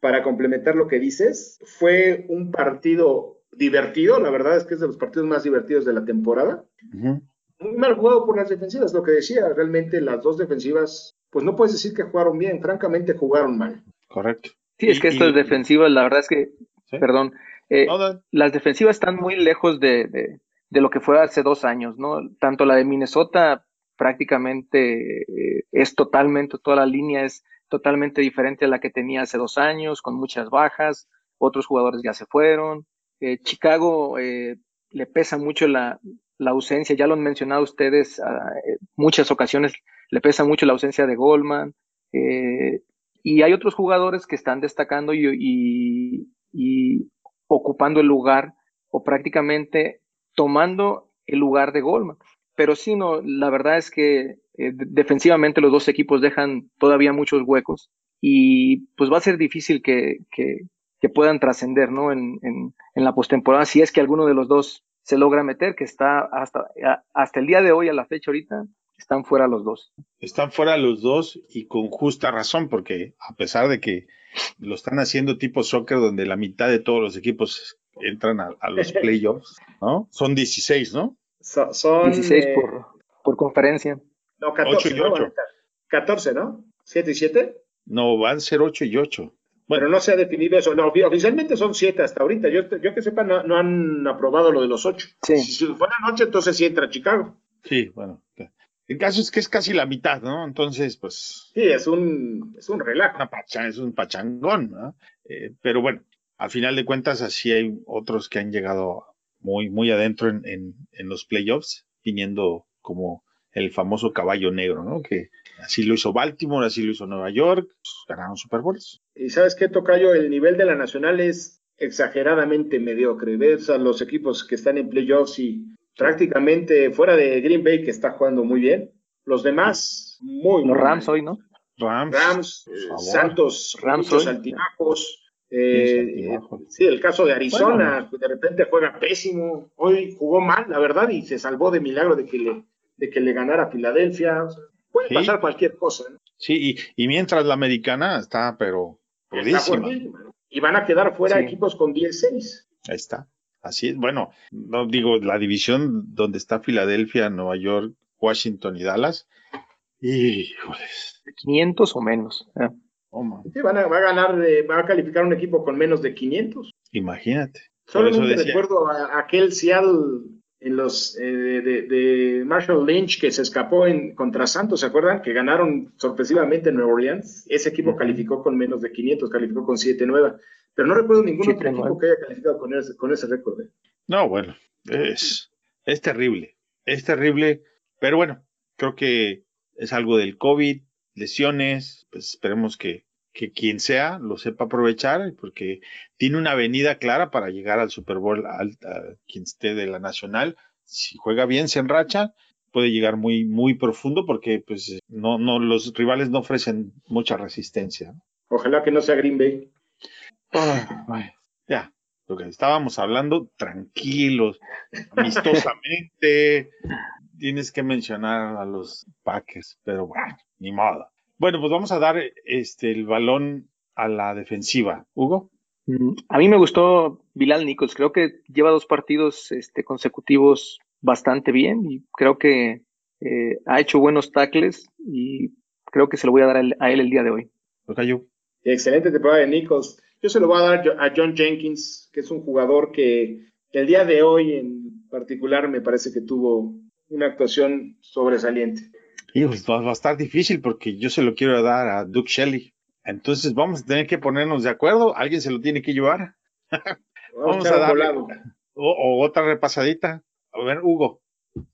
Para complementar lo que dices, fue un partido divertido, la verdad es que es de los partidos más divertidos de la temporada. Muy mal jugado por las defensivas, lo que decía, realmente las dos defensivas, pues no puedes decir que jugaron bien, francamente jugaron mal. Correcto. Sí, es que estas defensivas, la verdad es que, perdón, eh, las defensivas están muy lejos de, lo que fue hace dos años, ¿no? Tanto la de Minnesota prácticamente eh, es totalmente, toda la línea es totalmente diferente a la que tenía hace dos años, con muchas bajas, otros jugadores ya se fueron. Eh, Chicago le pesa mucho la, la, ausencia, ya lo han mencionado ustedes, ah, muchas ocasiones le pesa mucho la ausencia de Goldman. Y hay otros jugadores que están destacando y, ocupando el lugar o prácticamente tomando el lugar de Goldman. Pero sí, no, la verdad es que eh, defensivamente los dos equipos dejan todavía muchos huecos y pues va a ser difícil que, puedan trascender ¿no? en, en, la postemporada si es que alguno de los dos se logra meter, que está hasta, hasta el día de hoy, a la fecha ahorita, están fuera los dos. Están fuera los dos y con justa razón, porque a pesar de que lo están haciendo tipo soccer, donde la mitad de todos los equipos entran a, los playoffs, ¿no? Son 16, ¿no? Son 16 eh, por, por, conferencia. No, 14, 8 y 8. 14, ¿no? ¿7 y 7? No, van a ser 8 y 8. Bueno, Pero no se ha definido eso. No, oficialmente son 7 hasta ahorita. Yo, yo que sepa, no, han aprobado lo de los 8. Sí. Si fuera noche, entonces sí entra Chicago. Sí, bueno. El caso es que es casi la mitad, ¿no? Entonces, pues. Sí, es un, es un relajo. es un pachangón, ¿no? Eh, pero bueno, al final de cuentas, así hay otros que han llegado muy, muy adentro en, en, los playoffs, viniendo como el famoso caballo negro, ¿no? Que así lo hizo Baltimore, así lo hizo Nueva York, pues, ganaron Super Bowls. Y sabes qué, Tocayo, el nivel de la nacional es exageradamente mediocre. Ves a los equipos que están en playoffs y prácticamente fuera de Green Bay, que está jugando muy bien. Los demás, muy, Los Rams hoy, ¿no? Rams, Rams Santos, Rams muchos altibajos. Eh, sí, el caso de Arizona, de repente juega pésimo. Hoy jugó mal, la verdad, y se salvó de milagro de que le, de que le ganara a Filadelfia. puede pasar cualquier cosa. Sí, y, mientras la americana está, pero y van a quedar fuera equipos con 10-6. Ahí está. Así es, bueno, no digo la división donde está Filadelfia, Nueva York, Washington y Dallas. Y, 500 o menos. Oh, man. Sí, van a, va a ganar, eh, va a calificar un equipo con menos de 500. Imagínate. Solamente recuerdo a, a aquel Seattle en los eh, de, de Marshall Lynch que se escapó en contra Santos, ¿se acuerdan? Que ganaron sorpresivamente en Nueva Orleans. Ese equipo calificó con menos de 500, calificó con 7-9. Pero no recuerdo ningún otro 7-9. equipo que haya calificado con ese, con ese récord. ¿eh? No, bueno, es, es terrible, es terrible, pero bueno, creo que es algo del COVID, lesiones, pues esperemos que, que quien sea lo sepa aprovechar, porque tiene una avenida clara para llegar al Super Bowl, al, a quien esté de la Nacional, si juega bien, se enracha, puede llegar muy, muy profundo, porque pues no, no, los rivales no ofrecen mucha resistencia. Ojalá que no sea Green Bay. Ay, ya, lo que estábamos hablando, tranquilos, amistosamente. Tienes que mencionar a los Packers, pero bueno, ni modo. Bueno, pues vamos a dar este el balón a la defensiva. Hugo. Mm, A mí me gustó Bilal Nichols. Creo que lleva dos partidos este, consecutivos bastante bien y creo que eh, ha hecho buenos tackles y creo que se lo voy a dar a él, a él el día de hoy. Tocayo. Excelente temporada de Nichols. Yo se lo voy a dar a John Jenkins, que es un jugador que el día de hoy en particular me parece que tuvo una actuación sobresaliente. Hijos, va, va a estar difícil porque yo se lo quiero dar a Duke Shelley. Entonces vamos a tener que ponernos de acuerdo. Alguien se lo tiene que llevar. Vamos, a darle. O, o otra repasadita. A ver, Hugo.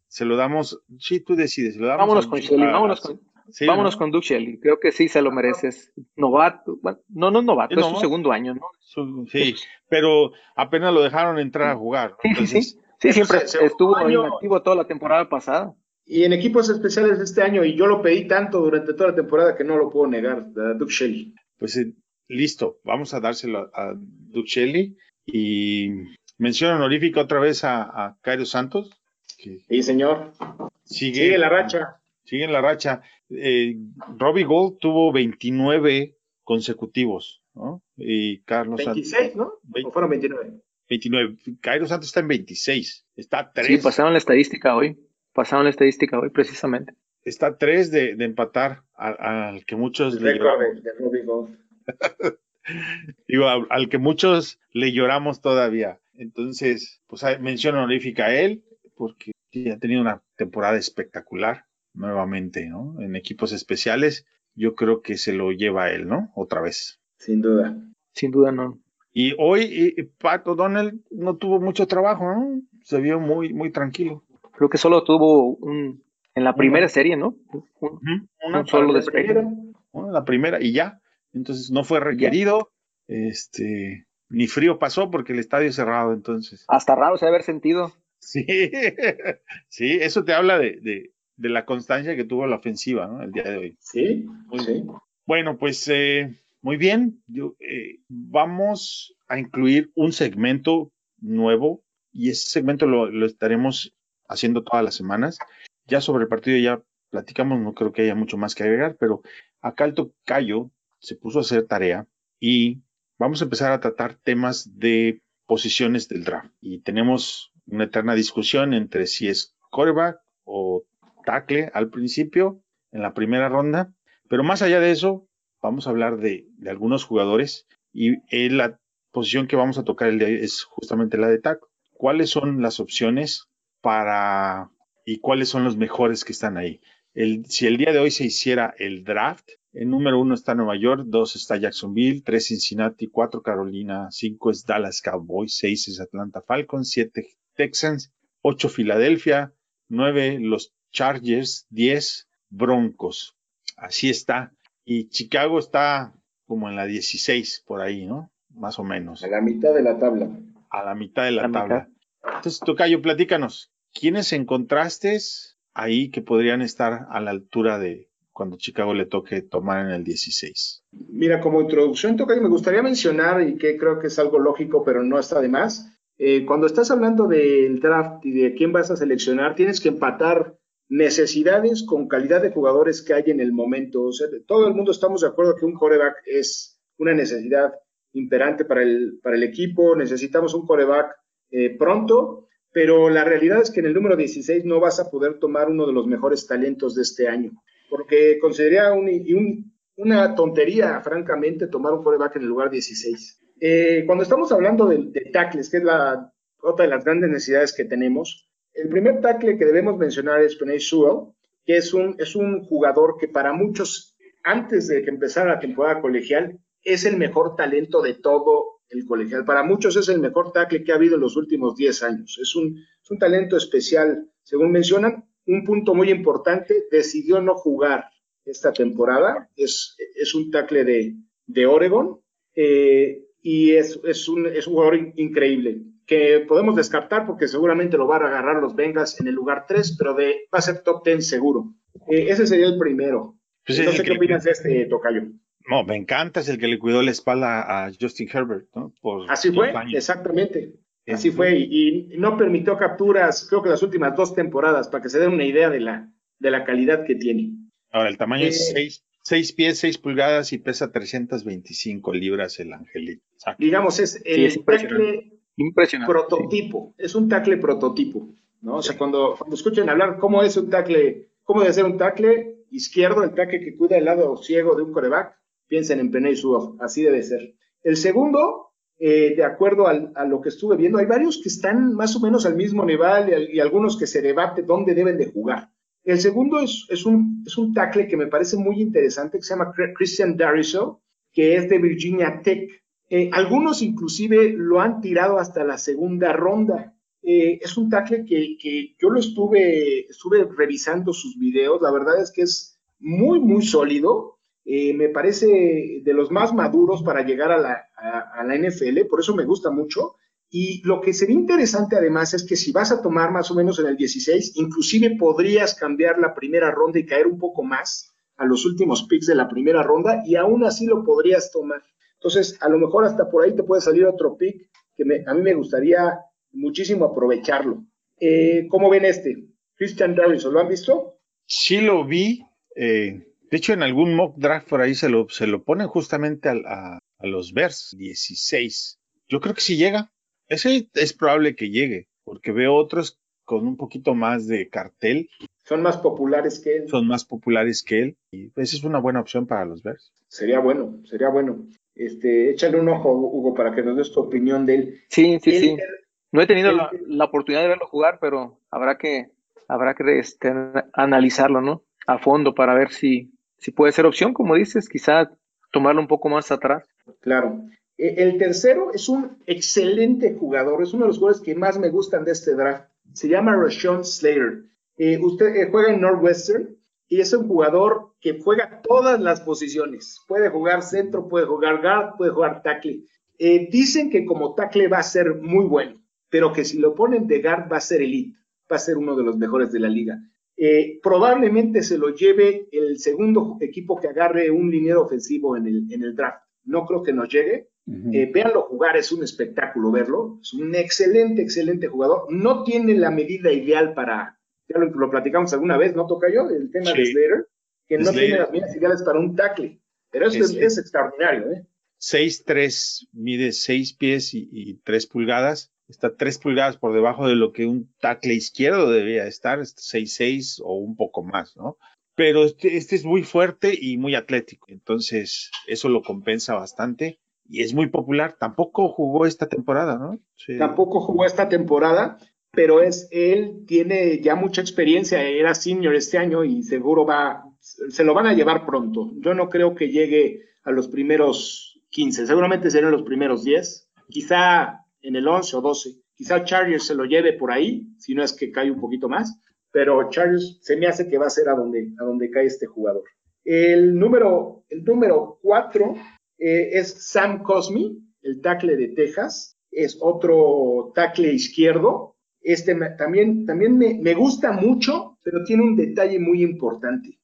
Se lo damos. Sí, tú decides. se lo damos Vámonos a- con Shelley, a- vámonos con, Sí, vámonos ¿no? con Duke Shelley. Creo que sí se lo mereces. Novato, bueno, no, no novato, Es es su segundo año, ¿no? Su- Sí, pero apenas lo dejaron entrar a jugar. ¿no? Sí, sí, Entonces, sí. Sí, siempre Se- estuvo año. inactivo toda la temporada pasada. Y en equipos especiales de este año, y yo lo pedí tanto durante toda la temporada que no lo puedo negar, a Duke Shelley. pues eh, listo, vamos a dárselo a, a Duke Shelley y mención honorífica otra vez a, a Cairo Santos, que Sí, señor. sigue, Sigue la racha. sigue la racha. Eh, Robbie Gold tuvo 29 consecutivos, ¿no? Y Carlos Santos 26, ¿no? Ve- ¿O fueron 29? 29. Cairo Santos está en 26. Está a 3. Sí, pasaron la estadística hoy. Pasaron la estadística hoy, precisamente. está a 3 de, de empatar al que muchos le lloramos. de. Digo, al, al que muchos le lloramos todavía. Entonces, pues hay mención honorífica a él, porque ha tenido una temporada espectacular nuevamente, ¿no? En equipos especiales, yo creo que se lo lleva a él, ¿no? Otra vez. Sin duda. Sin duda no. Y hoy eh, Pat O'Donnell no tuvo mucho trabajo, ¿no? Se vio muy, muy tranquilo. Creo que solo tuvo un en la primera serie, ¿no? Un- Ujú, Un solo despegue. ¿no? la primera y ya. Entonces no fue requerido, este, ni frío pasó porque el estadio es cerrado, entonces. hasta raro se haber sentido. Sí, sí, eso te habla de, de, de la constancia que tuvo la ofensiva, ¿no? El día de hoy. Sí, sí. Bueno, pues eh, muy bien. Yo, eh, vamos a incluir un segmento nuevo y ese segmento lo, lo estaremos haciendo todas las semanas. Ya sobre el partido ya platicamos, no creo que haya mucho más que agregar, pero acá el tocayo se puso a hacer tarea y vamos a empezar a tratar temas de posiciones del draft. Y tenemos una eterna discusión entre si es quarterback o tackle al principio, en la primera ronda. Pero más allá de eso, vamos a hablar de, algunos jugadores y eh, la posición que vamos a tocar el día es justamente la de tackle. ¿Cuáles son las opciones para y cuáles son los mejores que están ahí? El, si el día de hoy se hiciera el draft, el número uno está Nueva York, dos está Jacksonville, tres Cincinnati, cuatro Carolina, cinco es Dallas Cowboys, seis es Atlanta Falcons, siete Texans, ocho Filadelfia, nueve los Chargers, diez Broncos. Así está. Y Chicago está como en la 16 por ahí, ¿no? Más o menos. A la mitad de la tabla. A la mitad de la, La tabla. Entonces, Tocayo, platícanos. ¿Quiénes encontraste ahí que podrían estar a la altura de cuando Chicago le toque tomar en el 16? Mira, como introducción, Tocayo, me gustaría mencionar, y que creo que es algo lógico, pero no está de más, eh, cuando estás hablando del draft y de quién vas a seleccionar, tienes que empatar necesidades con calidad de jugadores que hay en el momento. O sea, todo el mundo estamos de acuerdo que un coreback es una necesidad imperante para el, para el equipo, necesitamos un coreback eh, pronto, pero la realidad es que en el número 16 no vas a poder tomar uno de los mejores talentos de este año, porque consideraría un, un una tontería, francamente, tomar un quarterback en el lugar 16. Eh, cuando estamos hablando de, de, tackles, que es la, otra de las grandes necesidades que tenemos, el primer tackle que debemos mencionar es Penny Sewell, que es un, es un jugador que para muchos, antes de que empezara la temporada colegial, es el mejor talento de todo el colegial. Para muchos es el mejor tackle que ha habido en los últimos 10 años. Es un, es un talento especial, según mencionan. Un punto muy importante, decidió no jugar esta temporada. Es, es un tackle de, de Oregon eh, y es, es, un, es un jugador increíble que podemos descartar porque seguramente lo van a agarrar los Bengals en el lugar 3, pero de, va a ser top 10 seguro. Eh, ese sería el primero. Pues no sé qué opinas de este tocayo. No, me encanta, es el que le cuidó la espalda a Justin Herbert, ¿no? Así fue, exactamente. Así fue, y, no permitió capturas, creo que las últimas dos temporadas, para que se den una idea de la, de la calidad que tiene. Ahora, el tamaño es 6 eh, pies, 6 pulgadas y pesa 325 libras el angelito. Digamos, es el sí, Impresionante. Prototipo, es un tackle prototipo, ¿no? O sea, cuando, cuando escuchen hablar cómo es un tackle, cómo debe ser un tackle izquierdo, el tackle que cuida el lado ciego de un coreback, piensen en Penny Suoff, así debe ser. El segundo, eh, de acuerdo a lo que estuve viendo, hay varios que están más o menos al mismo nivel y, algunos que se debate dónde deben de jugar. El segundo es, un, es un tackle que me parece muy interesante, que se llama Christian Dariso, que es de Virginia Tech. Eh, algunos inclusive lo han tirado hasta la segunda ronda. Eh, es un tackle que, que, yo lo estuve, estuve revisando sus videos. La verdad es que es muy, muy sólido. Eh, me parece de los más maduros para llegar a la, a, la, NFL, por eso me gusta mucho. Y lo que sería interesante además es que si vas a tomar más o menos en el 16, inclusive podrías cambiar la primera ronda y caer un poco más a los últimos picks de la primera ronda y aún así lo podrías tomar. Entonces, a lo mejor hasta por ahí te puede salir otro pick que a mí me gustaría muchísimo aprovecharlo. Eh, ¿Cómo ven este? Christian Darrison, ¿lo han visto? Sí lo vi. Eh, de hecho, en algún mock draft por ahí se lo, se lo ponen justamente a, los Bears 16. Yo creo que sí llega. Ese es probable que llegue, porque veo otros con un poquito más de cartel. Son más populares que él. Son más populares que él. Y esa es una buena opción para los Bears. Sería bueno, sería bueno. Este, échale un ojo, Hugo, para que nos des tu opinión de él. Sí, sí, sí. No he tenido la, oportunidad de verlo jugar, pero habrá que, habrá que este, analizarlo, ¿no? A fondo para ver si, si puede ser opción, como dices, quizá tomarlo un poco más atrás. Claro. E, el tercero es un excelente jugador, es uno de los jugadores que más me gustan de este draft. Se llama Rashawn Slater. Eh, usted eh, juega en Northwestern y es un jugador que juega todas las posiciones. Puede jugar centro, puede jugar guard, puede jugar tackle. Eh, dicen que como tackle va a ser muy bueno, pero que si lo ponen de guard va a ser elite, va a ser uno de los mejores de la liga. Eh, probablemente se lo lleve el segundo equipo que agarre un liniero ofensivo en el, en el draft. No creo que nos llegue. Eh, véanlo jugar, es un espectáculo verlo. Es un excelente, excelente jugador. No tiene la medida ideal para, ya lo, platicamos alguna vez, ¿no toca yo? El tema de Slater, que no tiene las medidas ideales para un tackle. Pero eso es, extraordinario, ¿eh? 6'3, mide 6 pies y, y 3 pulgadas está tres pulgadas por debajo de lo que un tackle izquierdo debería estar, 6'6 o un poco más, ¿no? Pero este, este, es muy fuerte y muy atlético, entonces eso lo compensa bastante y es muy popular. Tampoco jugó esta temporada, ¿no? Tampoco jugó esta temporada, pero es él tiene ya mucha experiencia, era senior este año y seguro va, se lo van a llevar pronto. Yo no creo que llegue a los primeros 15, seguramente serán los primeros 10. Quizá en el 11 o 12. Quizá Chargers se lo lleve por ahí, si no es que cae un poquito más, pero Chargers se me hace que va a ser a donde, a cae este jugador. El número, el número 4 eh, es Sam Cosme, el tackle de Texas. Es otro tackle izquierdo. Este también, también me, me gusta mucho, pero tiene un detalle muy importante.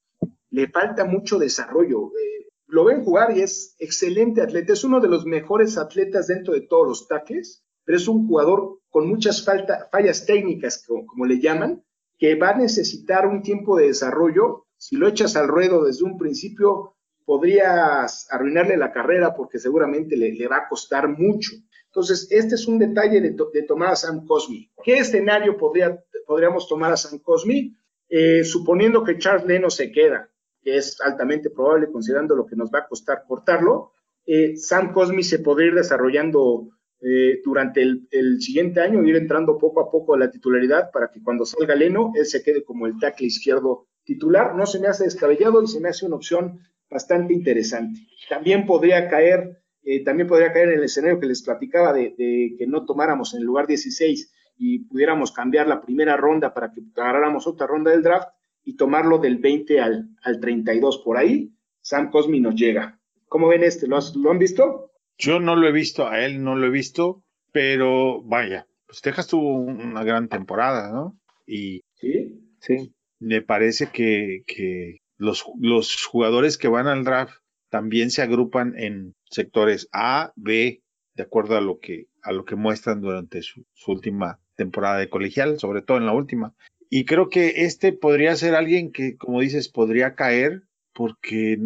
Le falta mucho desarrollo. Eh, lo ven jugar y es excelente atleta. Es uno de los mejores atletas dentro de todos los tackles pero es un jugador con muchas fallas técnicas, como, le llaman, que va a necesitar un tiempo de desarrollo. Si lo echas al ruedo desde un principio, podrías arruinarle la carrera porque seguramente le, va a costar mucho. Entonces, este es un detalle de, tomar a Sam Cosme. ¿Qué escenario podría, podríamos tomar a Sam Cosme? Eh, suponiendo que Charles Leno se queda. que es altamente probable considerando lo que nos va a costar cortarlo. Eh, Sam Cosmi se podría ir desarrollando eh, durante el, siguiente año, ir entrando poco a poco a la titularidad para que cuando salga Leno, él se quede como el tackle izquierdo titular. No se me hace descabellado y se me hace una opción bastante interesante. También podría caer, eh, también podría caer en el escenario que les platicaba de, que no tomáramos en el lugar 16 y pudiéramos cambiar la primera ronda para que agarráramos otra ronda del draft y tomarlo del 20 al, al 32 por ahí. Sam Cosmi nos llega. ¿Cómo ven este? ¿Lo, ¿Lo han visto? Yo no lo he visto, a él no lo he visto, pero vaya, pues Texas tuvo una gran temporada, ¿no? Y sí, sí. me parece que, que los, los jugadores que van al draft también se agrupan en sectores A, B, de acuerdo a lo que, a lo que muestran durante su, su última temporada de colegial, sobre todo en la última. Y creo que este podría ser alguien que, como dices, podría caer porque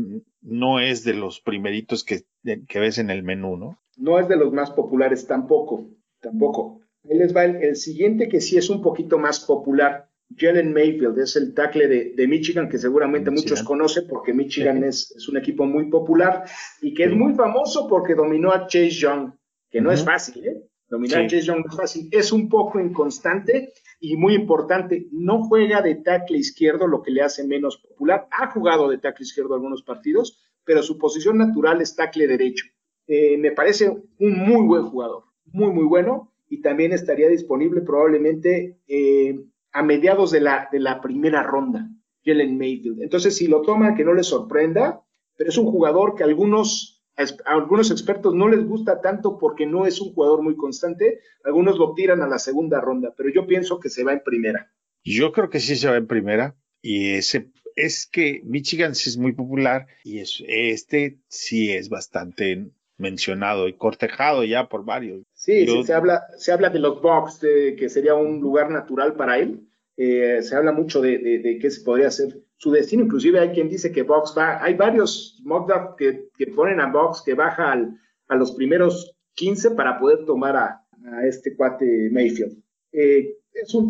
no es de los primeritos que, que ves en el menú, ¿no? No es de los más populares tampoco, tampoco. Ahí les va el, el siguiente que sí es un poquito más popular. Jalen Mayfield es el tackle de, de Michigan que seguramente Michigan. muchos conocen porque Michigan sí. es, es, un equipo muy popular y que sí. es muy famoso porque dominó a Chase Young, que no uh -huh. es fácil, ¿eh? Dominar sí. a Chase Young no es fácil. Es un poco inconstante y muy importante, no juega de tackle izquierdo, lo que le hace menos popular. Ha jugado de tackle izquierdo algunos partidos, pero su posición natural es tackle derecho. Eh, me parece un muy buen jugador, muy, muy bueno, y también estaría disponible probablemente eh, a mediados de la, de la primera ronda, Jalen Mayfield. Entonces, si lo toman, que no les sorprenda, pero es un jugador que algunos a algunos expertos no les gusta tanto porque no es un jugador muy constante, algunos lo tiran a la segunda ronda, pero yo pienso que se va en primera. Yo creo que sí se va en primera y ese es que Michigan sí es muy popular y es, este sí es bastante mencionado y cortejado ya por varios. Sí, yo, sí se, habla, se habla de los Bucks, que sería un lugar natural para él. Eh, se habla mucho de, de, de qué se podría hacer su destino. Inclusive hay quien dice que Box va, hay varios mock draft que, ponen a Box que baja al, a los primeros 15 para poder tomar a, este cuate Mayfield. Eh,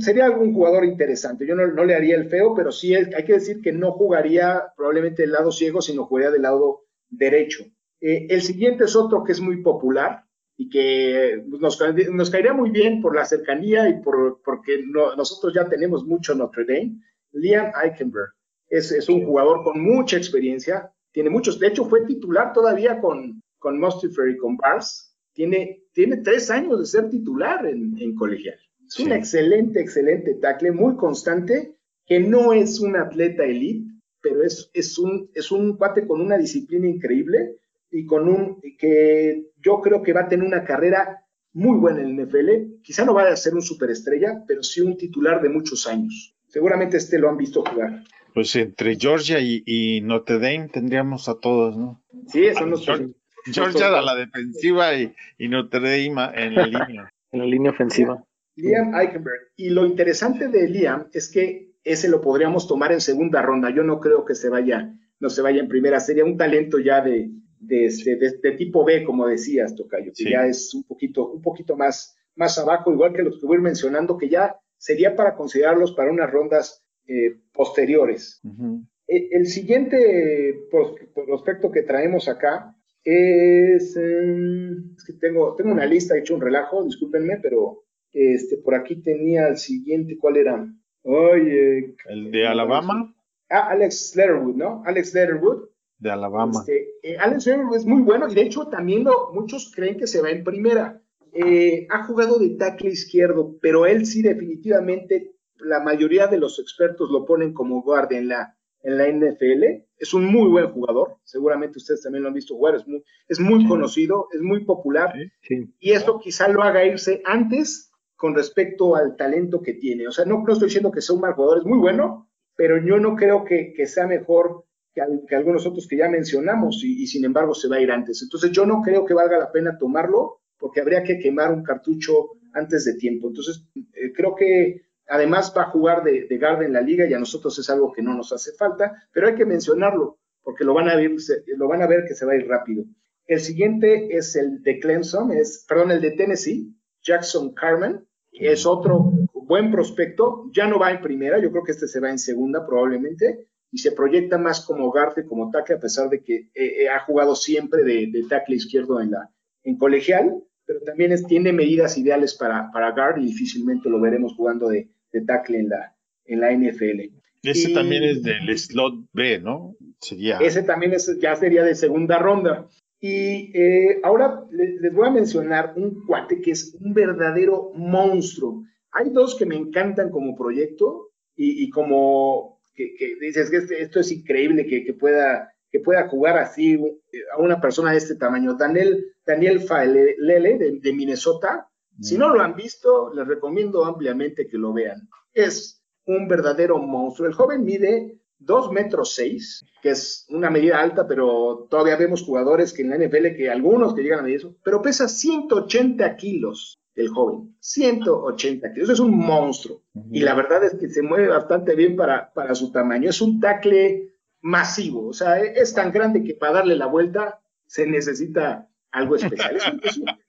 sería algún jugador interesante. Yo no, no, le haría el feo, pero sí hay que decir que no jugaría probablemente del lado ciego, sino jugaría del lado derecho. Eh, el siguiente es otro que es muy popular y que nos, nos caería muy bien por la cercanía y por, porque no, nosotros ya tenemos mucho Notre Dame. Liam Eichenberg es, es, un jugador con mucha experiencia, tiene muchos, de hecho fue titular todavía con, con Mustifer y con Bars, tiene, tiene tres años de ser titular en, en colegial. Es sí. un excelente, excelente tackle, muy constante, que no es un atleta elite, pero es, es, un, es un cuate con una disciplina increíble y con un que yo creo que va a tener una carrera muy buena en el NFL. Quizá no vaya a ser un superestrella, pero sí un titular de muchos años. Seguramente este lo han visto jugar. Pues entre Georgia y, y Notre Dame tendríamos a todos, ¿no? Sí, son los Georgia, Georgia a la defensiva y, y, Notre Dame en la línea. en la línea ofensiva. Liam Eichenberg. Y lo interesante de Liam es que ese lo podríamos tomar en segunda ronda. Yo no creo que se vaya, no se vaya en primera. Sería un talento ya de, de, de, de, de tipo B, como decías, Tocayo, que sí. ya es un poquito, un poquito más, más abajo, igual que los que voy mencionando, que ya sería para considerarlos para unas rondas eh, posteriores. Uh -huh. el, siguiente prospecto que traemos acá es, eh, es que tengo, tengo una lista, he hecho un relajo, discúlpenme, pero este, por aquí tenía el siguiente, ¿cuál era? Oye, ¿El de Alabama? Ah, Alex Letterwood, ¿no? Alex Letterwood. De Alabama. Este, eh, Alex Letterwood es muy bueno y de hecho también lo, muchos creen que se va en primera. Eh, ha jugado de tackle izquierdo, pero él sí definitivamente la mayoría de los expertos lo ponen como guardia en la, en la NFL. Es un muy buen jugador, seguramente ustedes también lo han visto jugar, es muy, es muy sí. conocido, es muy popular sí. y esto quizá lo haga irse antes con respecto al talento que tiene. O sea, no, no estoy diciendo que sea un mal jugador, es muy bueno, pero yo no creo que, que sea mejor que, que, algunos otros que ya mencionamos y, y sin embargo se va a ir antes. Entonces yo no creo que valga la pena tomarlo porque habría que quemar un cartucho antes de tiempo. Entonces eh, creo que Además va a jugar de, de en la liga y a nosotros es algo que no nos hace falta, pero hay que mencionarlo porque lo van a ver, lo van a ver que se va a ir rápido. El siguiente es el de Clemson, es, perdón, el de Tennessee, Jackson Carmen, es otro buen prospecto, ya no va en primera, yo creo que este se va en segunda probablemente, y se proyecta más como guard que como tackle, a pesar de que eh, eh, ha jugado siempre de, de, tackle izquierdo en, la, en colegial, pero también es, tiene medidas ideales para, para guard y difícilmente lo veremos jugando de, de tackle en la, en la NFL. Ese también es del slot B, ¿no? Sería. Ese también es, ya sería de segunda ronda. Y eh, ahora les voy a mencionar un cuate que es un verdadero monstruo. Hay dos que me encantan como proyecto y, como que, dices que este, esto es increíble que, pueda, que pueda jugar así eh, a una persona de este tamaño. Daniel, Daniel Faelele de, de Minnesota. Si no lo han visto, les recomiendo ampliamente que lo vean. Es un verdadero monstruo. El joven mide 2 metros 6, que es una medida alta, pero todavía vemos jugadores que en la NFL, que algunos que llegan a medir eso, pero pesa 180 kilos el joven, 180 kilos, es un monstruo. Y la verdad es que se mueve bastante bien para, para su tamaño. Es un tackle masivo, o sea, es tan grande que para darle la vuelta se necesita algo especial.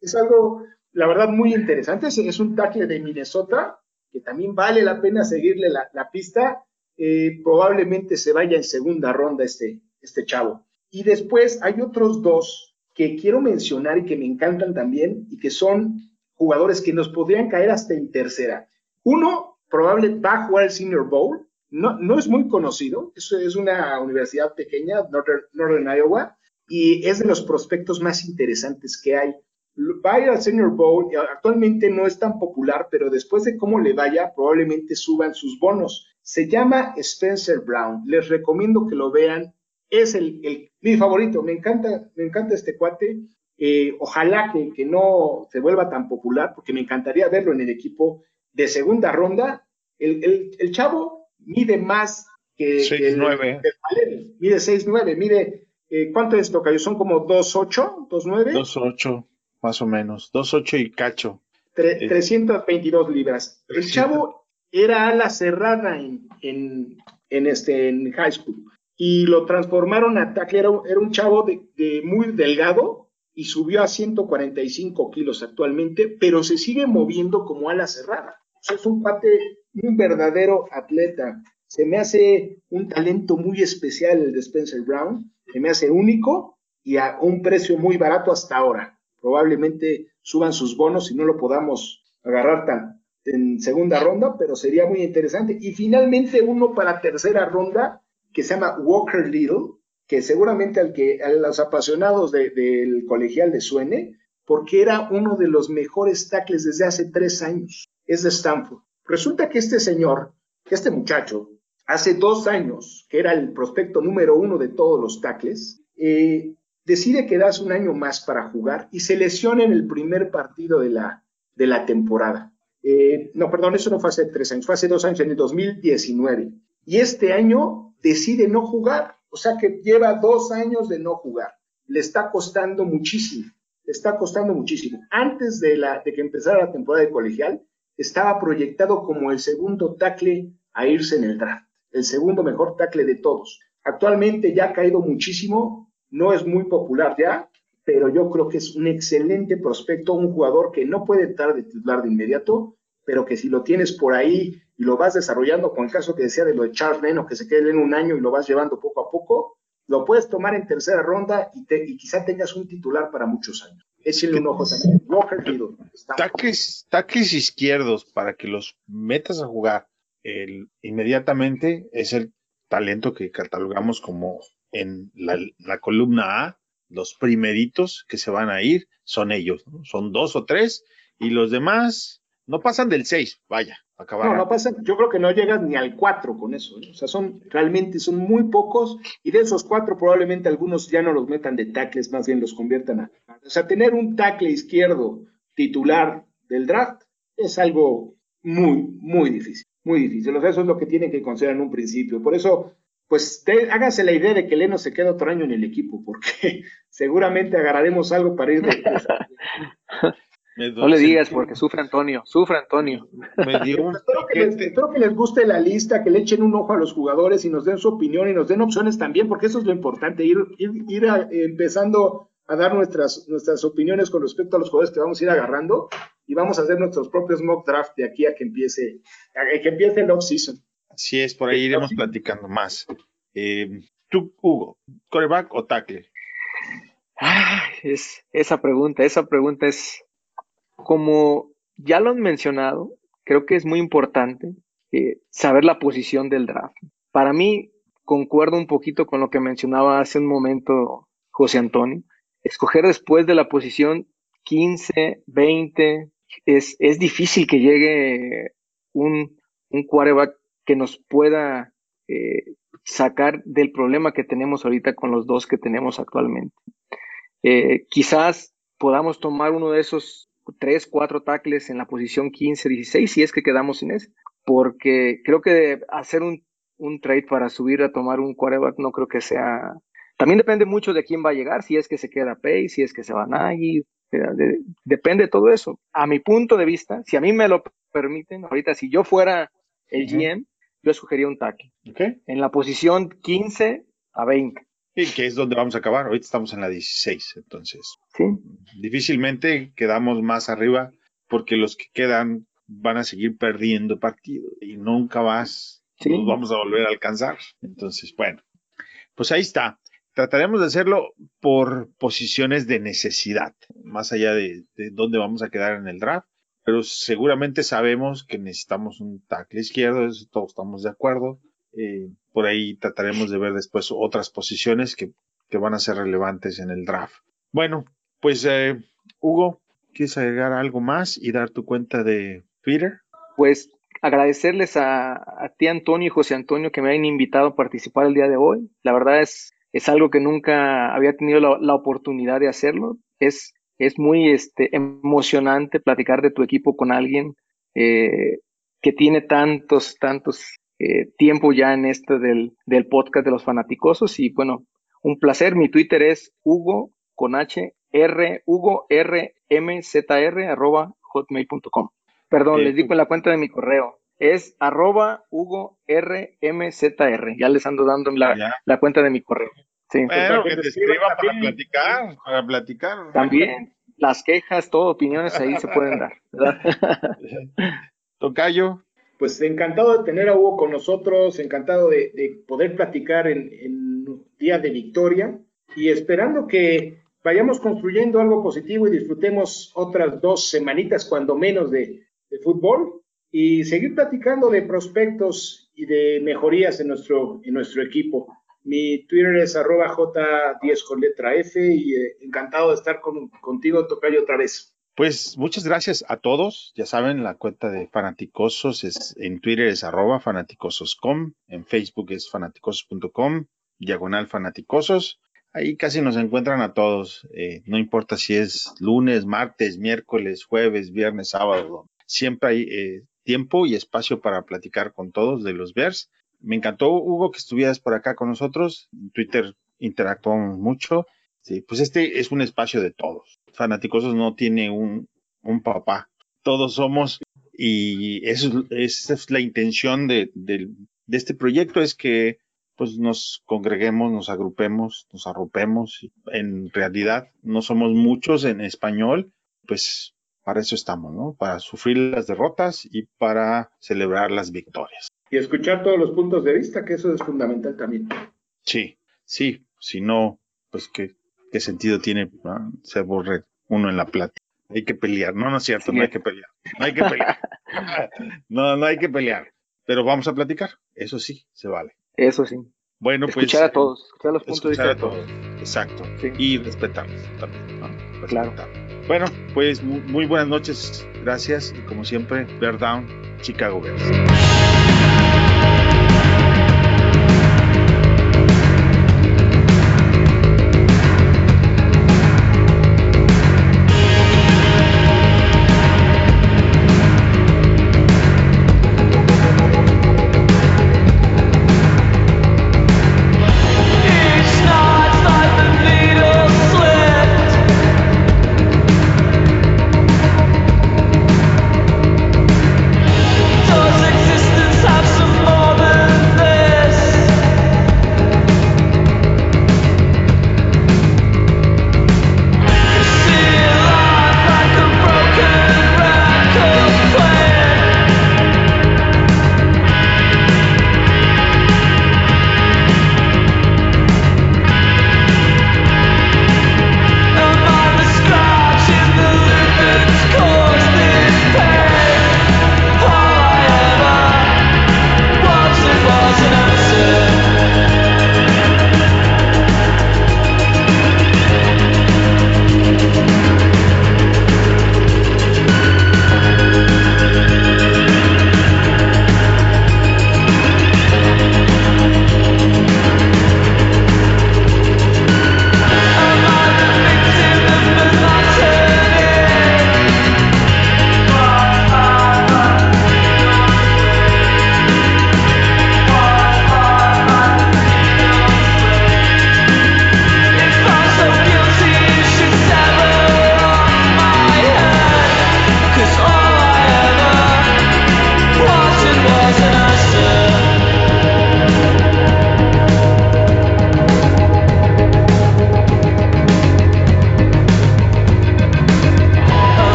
Es, algo, la verdad, muy interesante. Es, es un tackle de Minnesota, que también vale la pena seguirle la, pista, eh, probablemente se vaya en segunda ronda este, este chavo. Y después hay otros dos que quiero mencionar y que me encantan también y que son jugadores que nos podrían caer hasta en tercera. Uno probablemente va a jugar el Senior Bowl, no, no es muy conocido, eso es una universidad pequeña, Northern, Northern Iowa, y es de los prospectos más interesantes que hay. Va al Senior Bowl, actualmente no es tan popular, pero después de cómo le vaya, probablemente suban sus bonos. Se llama Spencer Brown, les recomiendo que lo vean, es el, mi favorito, me encanta, me encanta este cuate, eh, ojalá que, que, no se vuelva tan popular, porque me encantaría verlo en el equipo de segunda ronda. El, el, chavo mide más que, 6'9". mide 6'9", mide, eh, ¿cuánto es toca? Son como 2'8", 2'9". 2'8" más o menos, 2.8 y cacho. 322 libras. El chavo era ala cerrada en, en, en, este, en high school y lo transformaron a tackle. Era, un chavo de, muy delgado y subió a 145 kilos actualmente, pero se sigue moviendo como ala cerrada. es un pate, un verdadero atleta. Se me hace un talento muy especial el de Spencer Brown, se me hace único y a un precio muy barato hasta ahora probablemente suban sus bonos y no lo podamos agarrar tan en segunda ronda, pero sería muy interesante. Y finalmente uno para tercera ronda que se llama Walker Little, que seguramente al que a los apasionados del colegial le suene, porque era uno de los mejores tackles desde hace tres años. Es de Stanford. Resulta que este señor, este muchacho, hace dos años, que era el prospecto número uno de todos los tackles, eh, decide quedarse un año más para jugar y se lesiona en el primer partido de la, de la temporada. Eh, no, perdón, eso no fue hace tres años, fue hace dos años, en el 2019. Y este año decide no jugar, o sea que lleva dos años de no jugar. Le está costando muchísimo, le está costando muchísimo. Antes de, de que empezara la temporada de colegial, estaba proyectado como el segundo tackle a irse en el draft, el segundo mejor tackle de todos. Actualmente ya ha caído muchísimo, no es muy popular ya, pero yo creo que es un excelente prospecto, un jugador que no puede entrar de titular de inmediato, pero que si lo tienes por ahí y lo vas desarrollando, con el caso que decía de lo de Charles Leno, que se quede en un año y lo vas llevando poco a poco, lo puedes tomar en tercera ronda y, te, y quizá tengas un titular para muchos años. Échale un ojo también. Walker taques, izquierdos para que los metas a jugar el, inmediatamente es el talento que catalogamos como en la, columna A, los primeritos que se van a ir son ellos, son dos o tres, y los demás no pasan del seis, vaya, acabar. No, no pasan, yo creo que no llegan ni al cuatro con eso, ¿eh? o sea, son realmente son muy pocos, y de esos cuatro probablemente algunos ya no los metan de tackles, más bien los conviertan a. O sea, tener un tackle izquierdo titular del draft es algo muy, muy difícil, muy difícil. O sea, eso es lo que tienen que considerar en un principio. Por eso pues háganse la idea de que Leno se quede otro año en el equipo, porque seguramente agarraremos algo para ir de... no le digas porque sufre Antonio, sufre Antonio. espero, que les, guste la lista, que le echen un ojo a los jugadores y nos den su opinión y nos den opciones también, porque eso es lo importante, ir, ir, empezando a dar nuestras, nuestras opiniones con respecto a los jugadores que vamos a ir agarrando y vamos a hacer nuestros propios mock draft de aquí a que empiece, a que empiece el off-season. Así es, por ahí iremos platicando más. Eh, tú, Hugo, ¿coreback o tackle? es, esa pregunta, esa pregunta es como ya lo han mencionado, creo que es muy importante eh, saber la posición del draft. Para mí, concuerdo un poquito con lo que mencionaba hace un momento José Antonio. Escoger después de la posición 15, 20, es, es difícil que llegue un, un quarterback que nos pueda eh, sacar del problema que tenemos ahorita con los dos que tenemos actualmente. Eh, quizás podamos tomar uno de esos tres, cuatro tackles en la posición 15, 16, si es que quedamos en ese, porque creo que hacer un, un trade para subir a tomar un quarterback no creo que sea. También depende mucho de quién va a llegar, si es que se queda Pay, si es que se va Nagy, depende de todo eso. A mi punto de vista, si a mí me lo permiten, ahorita si yo fuera el GM, yo escogería un tackle. Okay. En la posición 15 a 20. Y que es donde vamos a acabar. Ahorita estamos en la 16, entonces. Sí. Difícilmente quedamos más arriba porque los que quedan van a seguir perdiendo partido y nunca más Sí. los vamos a volver a alcanzar. Entonces, bueno, pues ahí está. Trataremos de hacerlo por posiciones de necesidad, más allá de, de dónde vamos a quedar en el draft. Pero seguramente sabemos que necesitamos un tackle izquierdo, eso todos estamos de acuerdo. Eh, por ahí trataremos de ver después otras posiciones que, que van a ser relevantes en el draft. Bueno, pues eh, Hugo, ¿quieres agregar algo más y dar tu cuenta de Twitter? Pues agradecerles a, a ti, Antonio y José Antonio, que me hayan invitado a participar el día de hoy. La verdad es, es algo que nunca había tenido la, oportunidad de hacerlo. Es, es muy este, emocionante platicar de tu equipo con alguien eh, que tiene tantos, tantos eh, tiempo ya en esto del, del podcast de los fanaticosos. Y bueno, un placer. Mi Twitter es Hugo con H R Hugo R M Z R arroba hotmail.com. Perdón, Eh, les digo en la cuenta de mi correo. Es arroba Hugo R M Z R. Ya les ando dando la, la cuenta de mi correo. Sí. Bueno, que que te escriban escriba para también. platicar, para platicar. También las quejas, todo, opiniones ahí se pueden dar. ¿verdad? Tocayo, Pues encantado de tener a Hugo con nosotros, encantado de, de poder platicar en, en día de victoria y esperando que vayamos construyendo algo positivo y disfrutemos otras dos semanitas, cuando menos, de, de fútbol y seguir platicando de prospectos y de mejorías en nuestro, en nuestro equipo. Mi Twitter es arroba J10 con letra F y eh, encantado de estar con- contigo, Tocayo, otra vez. Pues muchas gracias a todos. Ya saben, la cuenta de Fanaticosos es en Twitter es arroba fanaticosos.com, en Facebook es fanaticosos.com, diagonal fanaticosos. Ahí casi nos encuentran a todos. eh, no importa si es lunes, martes, miércoles, jueves, viernes, sábado. Siempre hay eh, tiempo y espacio para platicar con todos de los Bears. Me encantó, Hugo, que estuvieras por acá con nosotros. En Twitter interactuamos mucho. Sí, pues este es un espacio de todos. Fanaticosos no tiene un, un papá. Todos somos, y eso es, esa es la intención de, de este proyecto, es que pues nos congreguemos, nos agrupemos, nos arropemos. En realidad no somos muchos en español, pues para eso estamos, ¿no? Para sufrir las derrotas y para celebrar las victorias. Y escuchar todos los puntos de vista, que eso es fundamental también. Sí, sí, si no, pues qué, qué sentido tiene ¿no? se aburre uno en la plática. Hay que pelear, no, no es cierto, no hay que pelear, no hay que pelear. no, no hay que pelear, pero vamos a platicar, eso sí, se vale. Eso sí. Bueno, pues Escuchar a todos, escuchar los puntos de vista escuchar de a todos. todos, exacto, Sí. y respetarlos también, ¿no? Claro. Bueno, pues mu- muy buenas noches, gracias y como siempre, Bear Down, Chicago Bears.